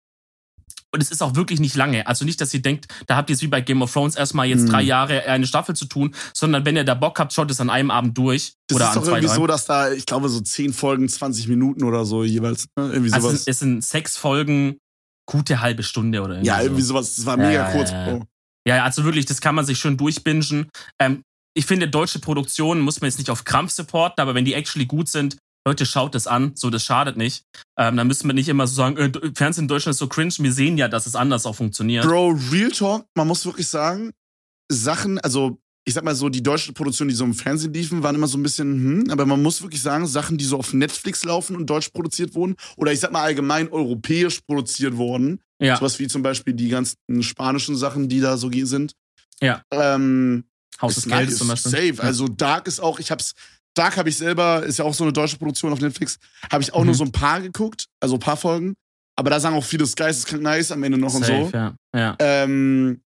Speaker 2: Und es ist auch wirklich nicht lange. Also nicht, dass ihr denkt, da habt ihr es wie bei Game of Thrones erstmal jetzt
Speaker 1: Hm.
Speaker 2: drei Jahre eine Staffel zu tun, sondern wenn ihr da Bock habt, schaut es an einem Abend durch.
Speaker 1: Das
Speaker 2: oder
Speaker 1: ist
Speaker 2: an
Speaker 1: doch irgendwie
Speaker 2: drei.
Speaker 1: so, dass da, ich glaube, so 10 Folgen, 20 Minuten oder so jeweils. Ne? Irgendwie
Speaker 2: Also
Speaker 1: sowas.
Speaker 2: es, es sind sechs Folgen, gute halbe Stunde oder irgendwie
Speaker 1: ja,
Speaker 2: so.
Speaker 1: irgendwie sowas. Das war
Speaker 2: Ja,
Speaker 1: mega
Speaker 2: ja,
Speaker 1: kurz,
Speaker 2: ja. Ja, also wirklich, das kann man sich schön durchbingen. Ähm, ich finde, deutsche Produktionen muss man jetzt nicht auf Krampf supporten, aber wenn die actually gut sind, Leute, schaut das an, so das schadet nicht. Ähm, dann müssen wir nicht immer so sagen, äh, Fernsehen in Deutschland ist so cringe. Wir sehen ja, dass es anders auch funktioniert.
Speaker 1: Bro, Real Talk, man muss wirklich sagen, Sachen, also ich sag mal so, die deutschen Produktionen, die so im Fernsehen liefen, waren immer so ein bisschen, hm, aber man muss wirklich sagen, Sachen, die so auf Netflix laufen und deutsch produziert wurden, oder ich sag mal allgemein europäisch produziert wurden,
Speaker 2: ja,
Speaker 1: sowas wie zum Beispiel die ganzen spanischen Sachen, die da so sind.
Speaker 2: Ja.
Speaker 1: Ähm,
Speaker 2: Haus
Speaker 1: ist
Speaker 2: des Geldes zum Beispiel.
Speaker 1: Safe. Also Dark ist auch, ich hab's, Dark habe ich selber, ist ja auch so eine deutsche Produktion auf Netflix, habe ich auch
Speaker 2: Mhm.
Speaker 1: nur so ein paar geguckt, also ein paar Folgen. Aber da sagen auch viele, das Geisteskrank nice am Ende noch und
Speaker 2: Safe,
Speaker 1: so.
Speaker 2: ja. ja.
Speaker 1: Ähm,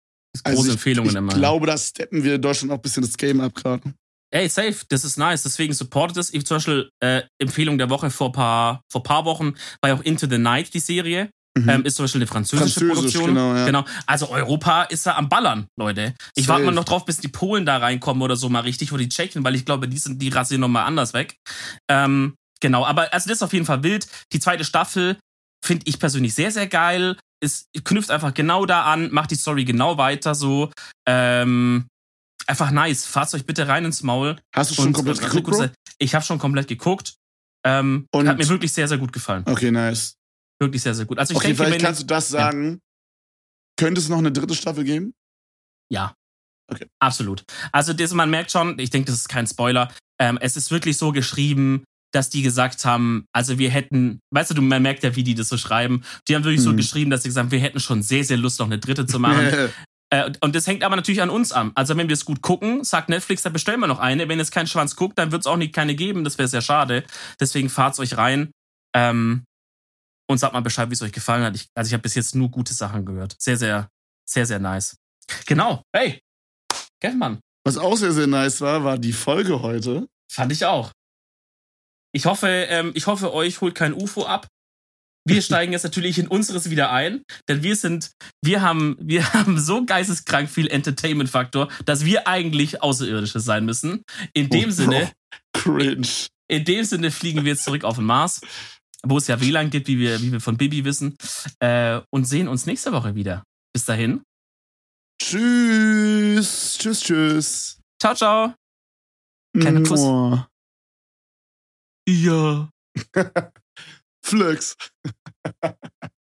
Speaker 2: Große
Speaker 1: also ich,
Speaker 2: Empfehlungen
Speaker 1: ich
Speaker 2: immer.
Speaker 1: glaube, da steppen wir in Deutschland auch ein bisschen das Game ab gerade.
Speaker 2: Ey, safe, das ist nice. Deswegen supportet es. Ich zum Beispiel äh, Empfehlung der Woche vor paar, vor paar Wochen war ja auch Into the Night die Serie.
Speaker 1: Mhm.
Speaker 2: Ähm, ist zum Beispiel eine französische
Speaker 1: Französisch,
Speaker 2: Produktion.
Speaker 1: genau, ja.
Speaker 2: genau. Also Europa ist da am Ballern, Leute. Ich warte mal noch drauf, bis die Polen da reinkommen oder so mal richtig, oder die Tschechen, weil ich glaube, die sind, die rasieren nochmal anders weg. Ähm, genau, aber also das ist auf jeden Fall wild. Die zweite Staffel finde ich persönlich sehr, sehr geil. Es knüpft einfach genau da an, macht die Story genau weiter so. Ähm, einfach nice. Fahrt euch bitte rein ins Maul.
Speaker 1: Hast du schon
Speaker 2: Und-
Speaker 1: komplett
Speaker 2: und-
Speaker 1: geguckt?
Speaker 2: Ich habe schon komplett geguckt. Ähm,
Speaker 1: Und-
Speaker 2: hat mir wirklich sehr, sehr gut gefallen.
Speaker 1: Okay, nice.
Speaker 2: Wirklich sehr, sehr gut. Also ich
Speaker 1: Okay,
Speaker 2: denke,
Speaker 1: vielleicht
Speaker 2: wenn,
Speaker 1: kannst du das sagen. Könnte es noch eine dritte Staffel geben?
Speaker 2: ja,
Speaker 1: Okay.
Speaker 2: Absolut. Also das, man merkt schon, ich denke, das ist kein Spoiler, ähm, es ist wirklich so geschrieben, dass die gesagt haben, also wir hätten, weißt du, man merkt ja, wie die das so schreiben, die haben wirklich mhm. so geschrieben, dass sie gesagt haben, wir hätten schon sehr, sehr Lust, noch eine dritte zu machen. (laughs) äh, und das hängt aber natürlich an uns an. Also wenn wir es gut gucken, sagt Netflix, dann bestellen wir noch eine. Wenn es keinen Schwanz guckt, dann wird es auch nicht keine geben. Das wäre sehr schade. Deswegen fahrt's euch rein. Ähm, und sagt mal Bescheid, wie es euch gefallen hat. Ich, also ich habe bis jetzt nur gute Sachen gehört. Sehr, sehr, sehr, sehr nice. Genau. Hey, Kevin.
Speaker 1: Was auch sehr, sehr nice war, war die Folge heute.
Speaker 2: Fand ich auch. Ich hoffe, ähm, ich hoffe, euch holt kein UFO ab. Wir (laughs) steigen jetzt natürlich in unseres wieder ein, denn wir sind, wir haben, wir (laughs) haben so geisteskrank viel Entertainment-Faktor, dass wir eigentlich Außerirdische sein müssen. In dem oh, Sinne.
Speaker 1: Cringe.
Speaker 2: In dem Sinne fliegen wir jetzt zurück auf den Mars wo es ja WLAN gibt, wie wir, wie wir von Bibi wissen. Äh, und sehen uns nächste Woche wieder. Bis dahin.
Speaker 1: Tschüss. Tschüss, tschüss.
Speaker 2: Ciao, ciao. Kleiner Kuss.
Speaker 1: Ja. (laughs) Flex. (laughs)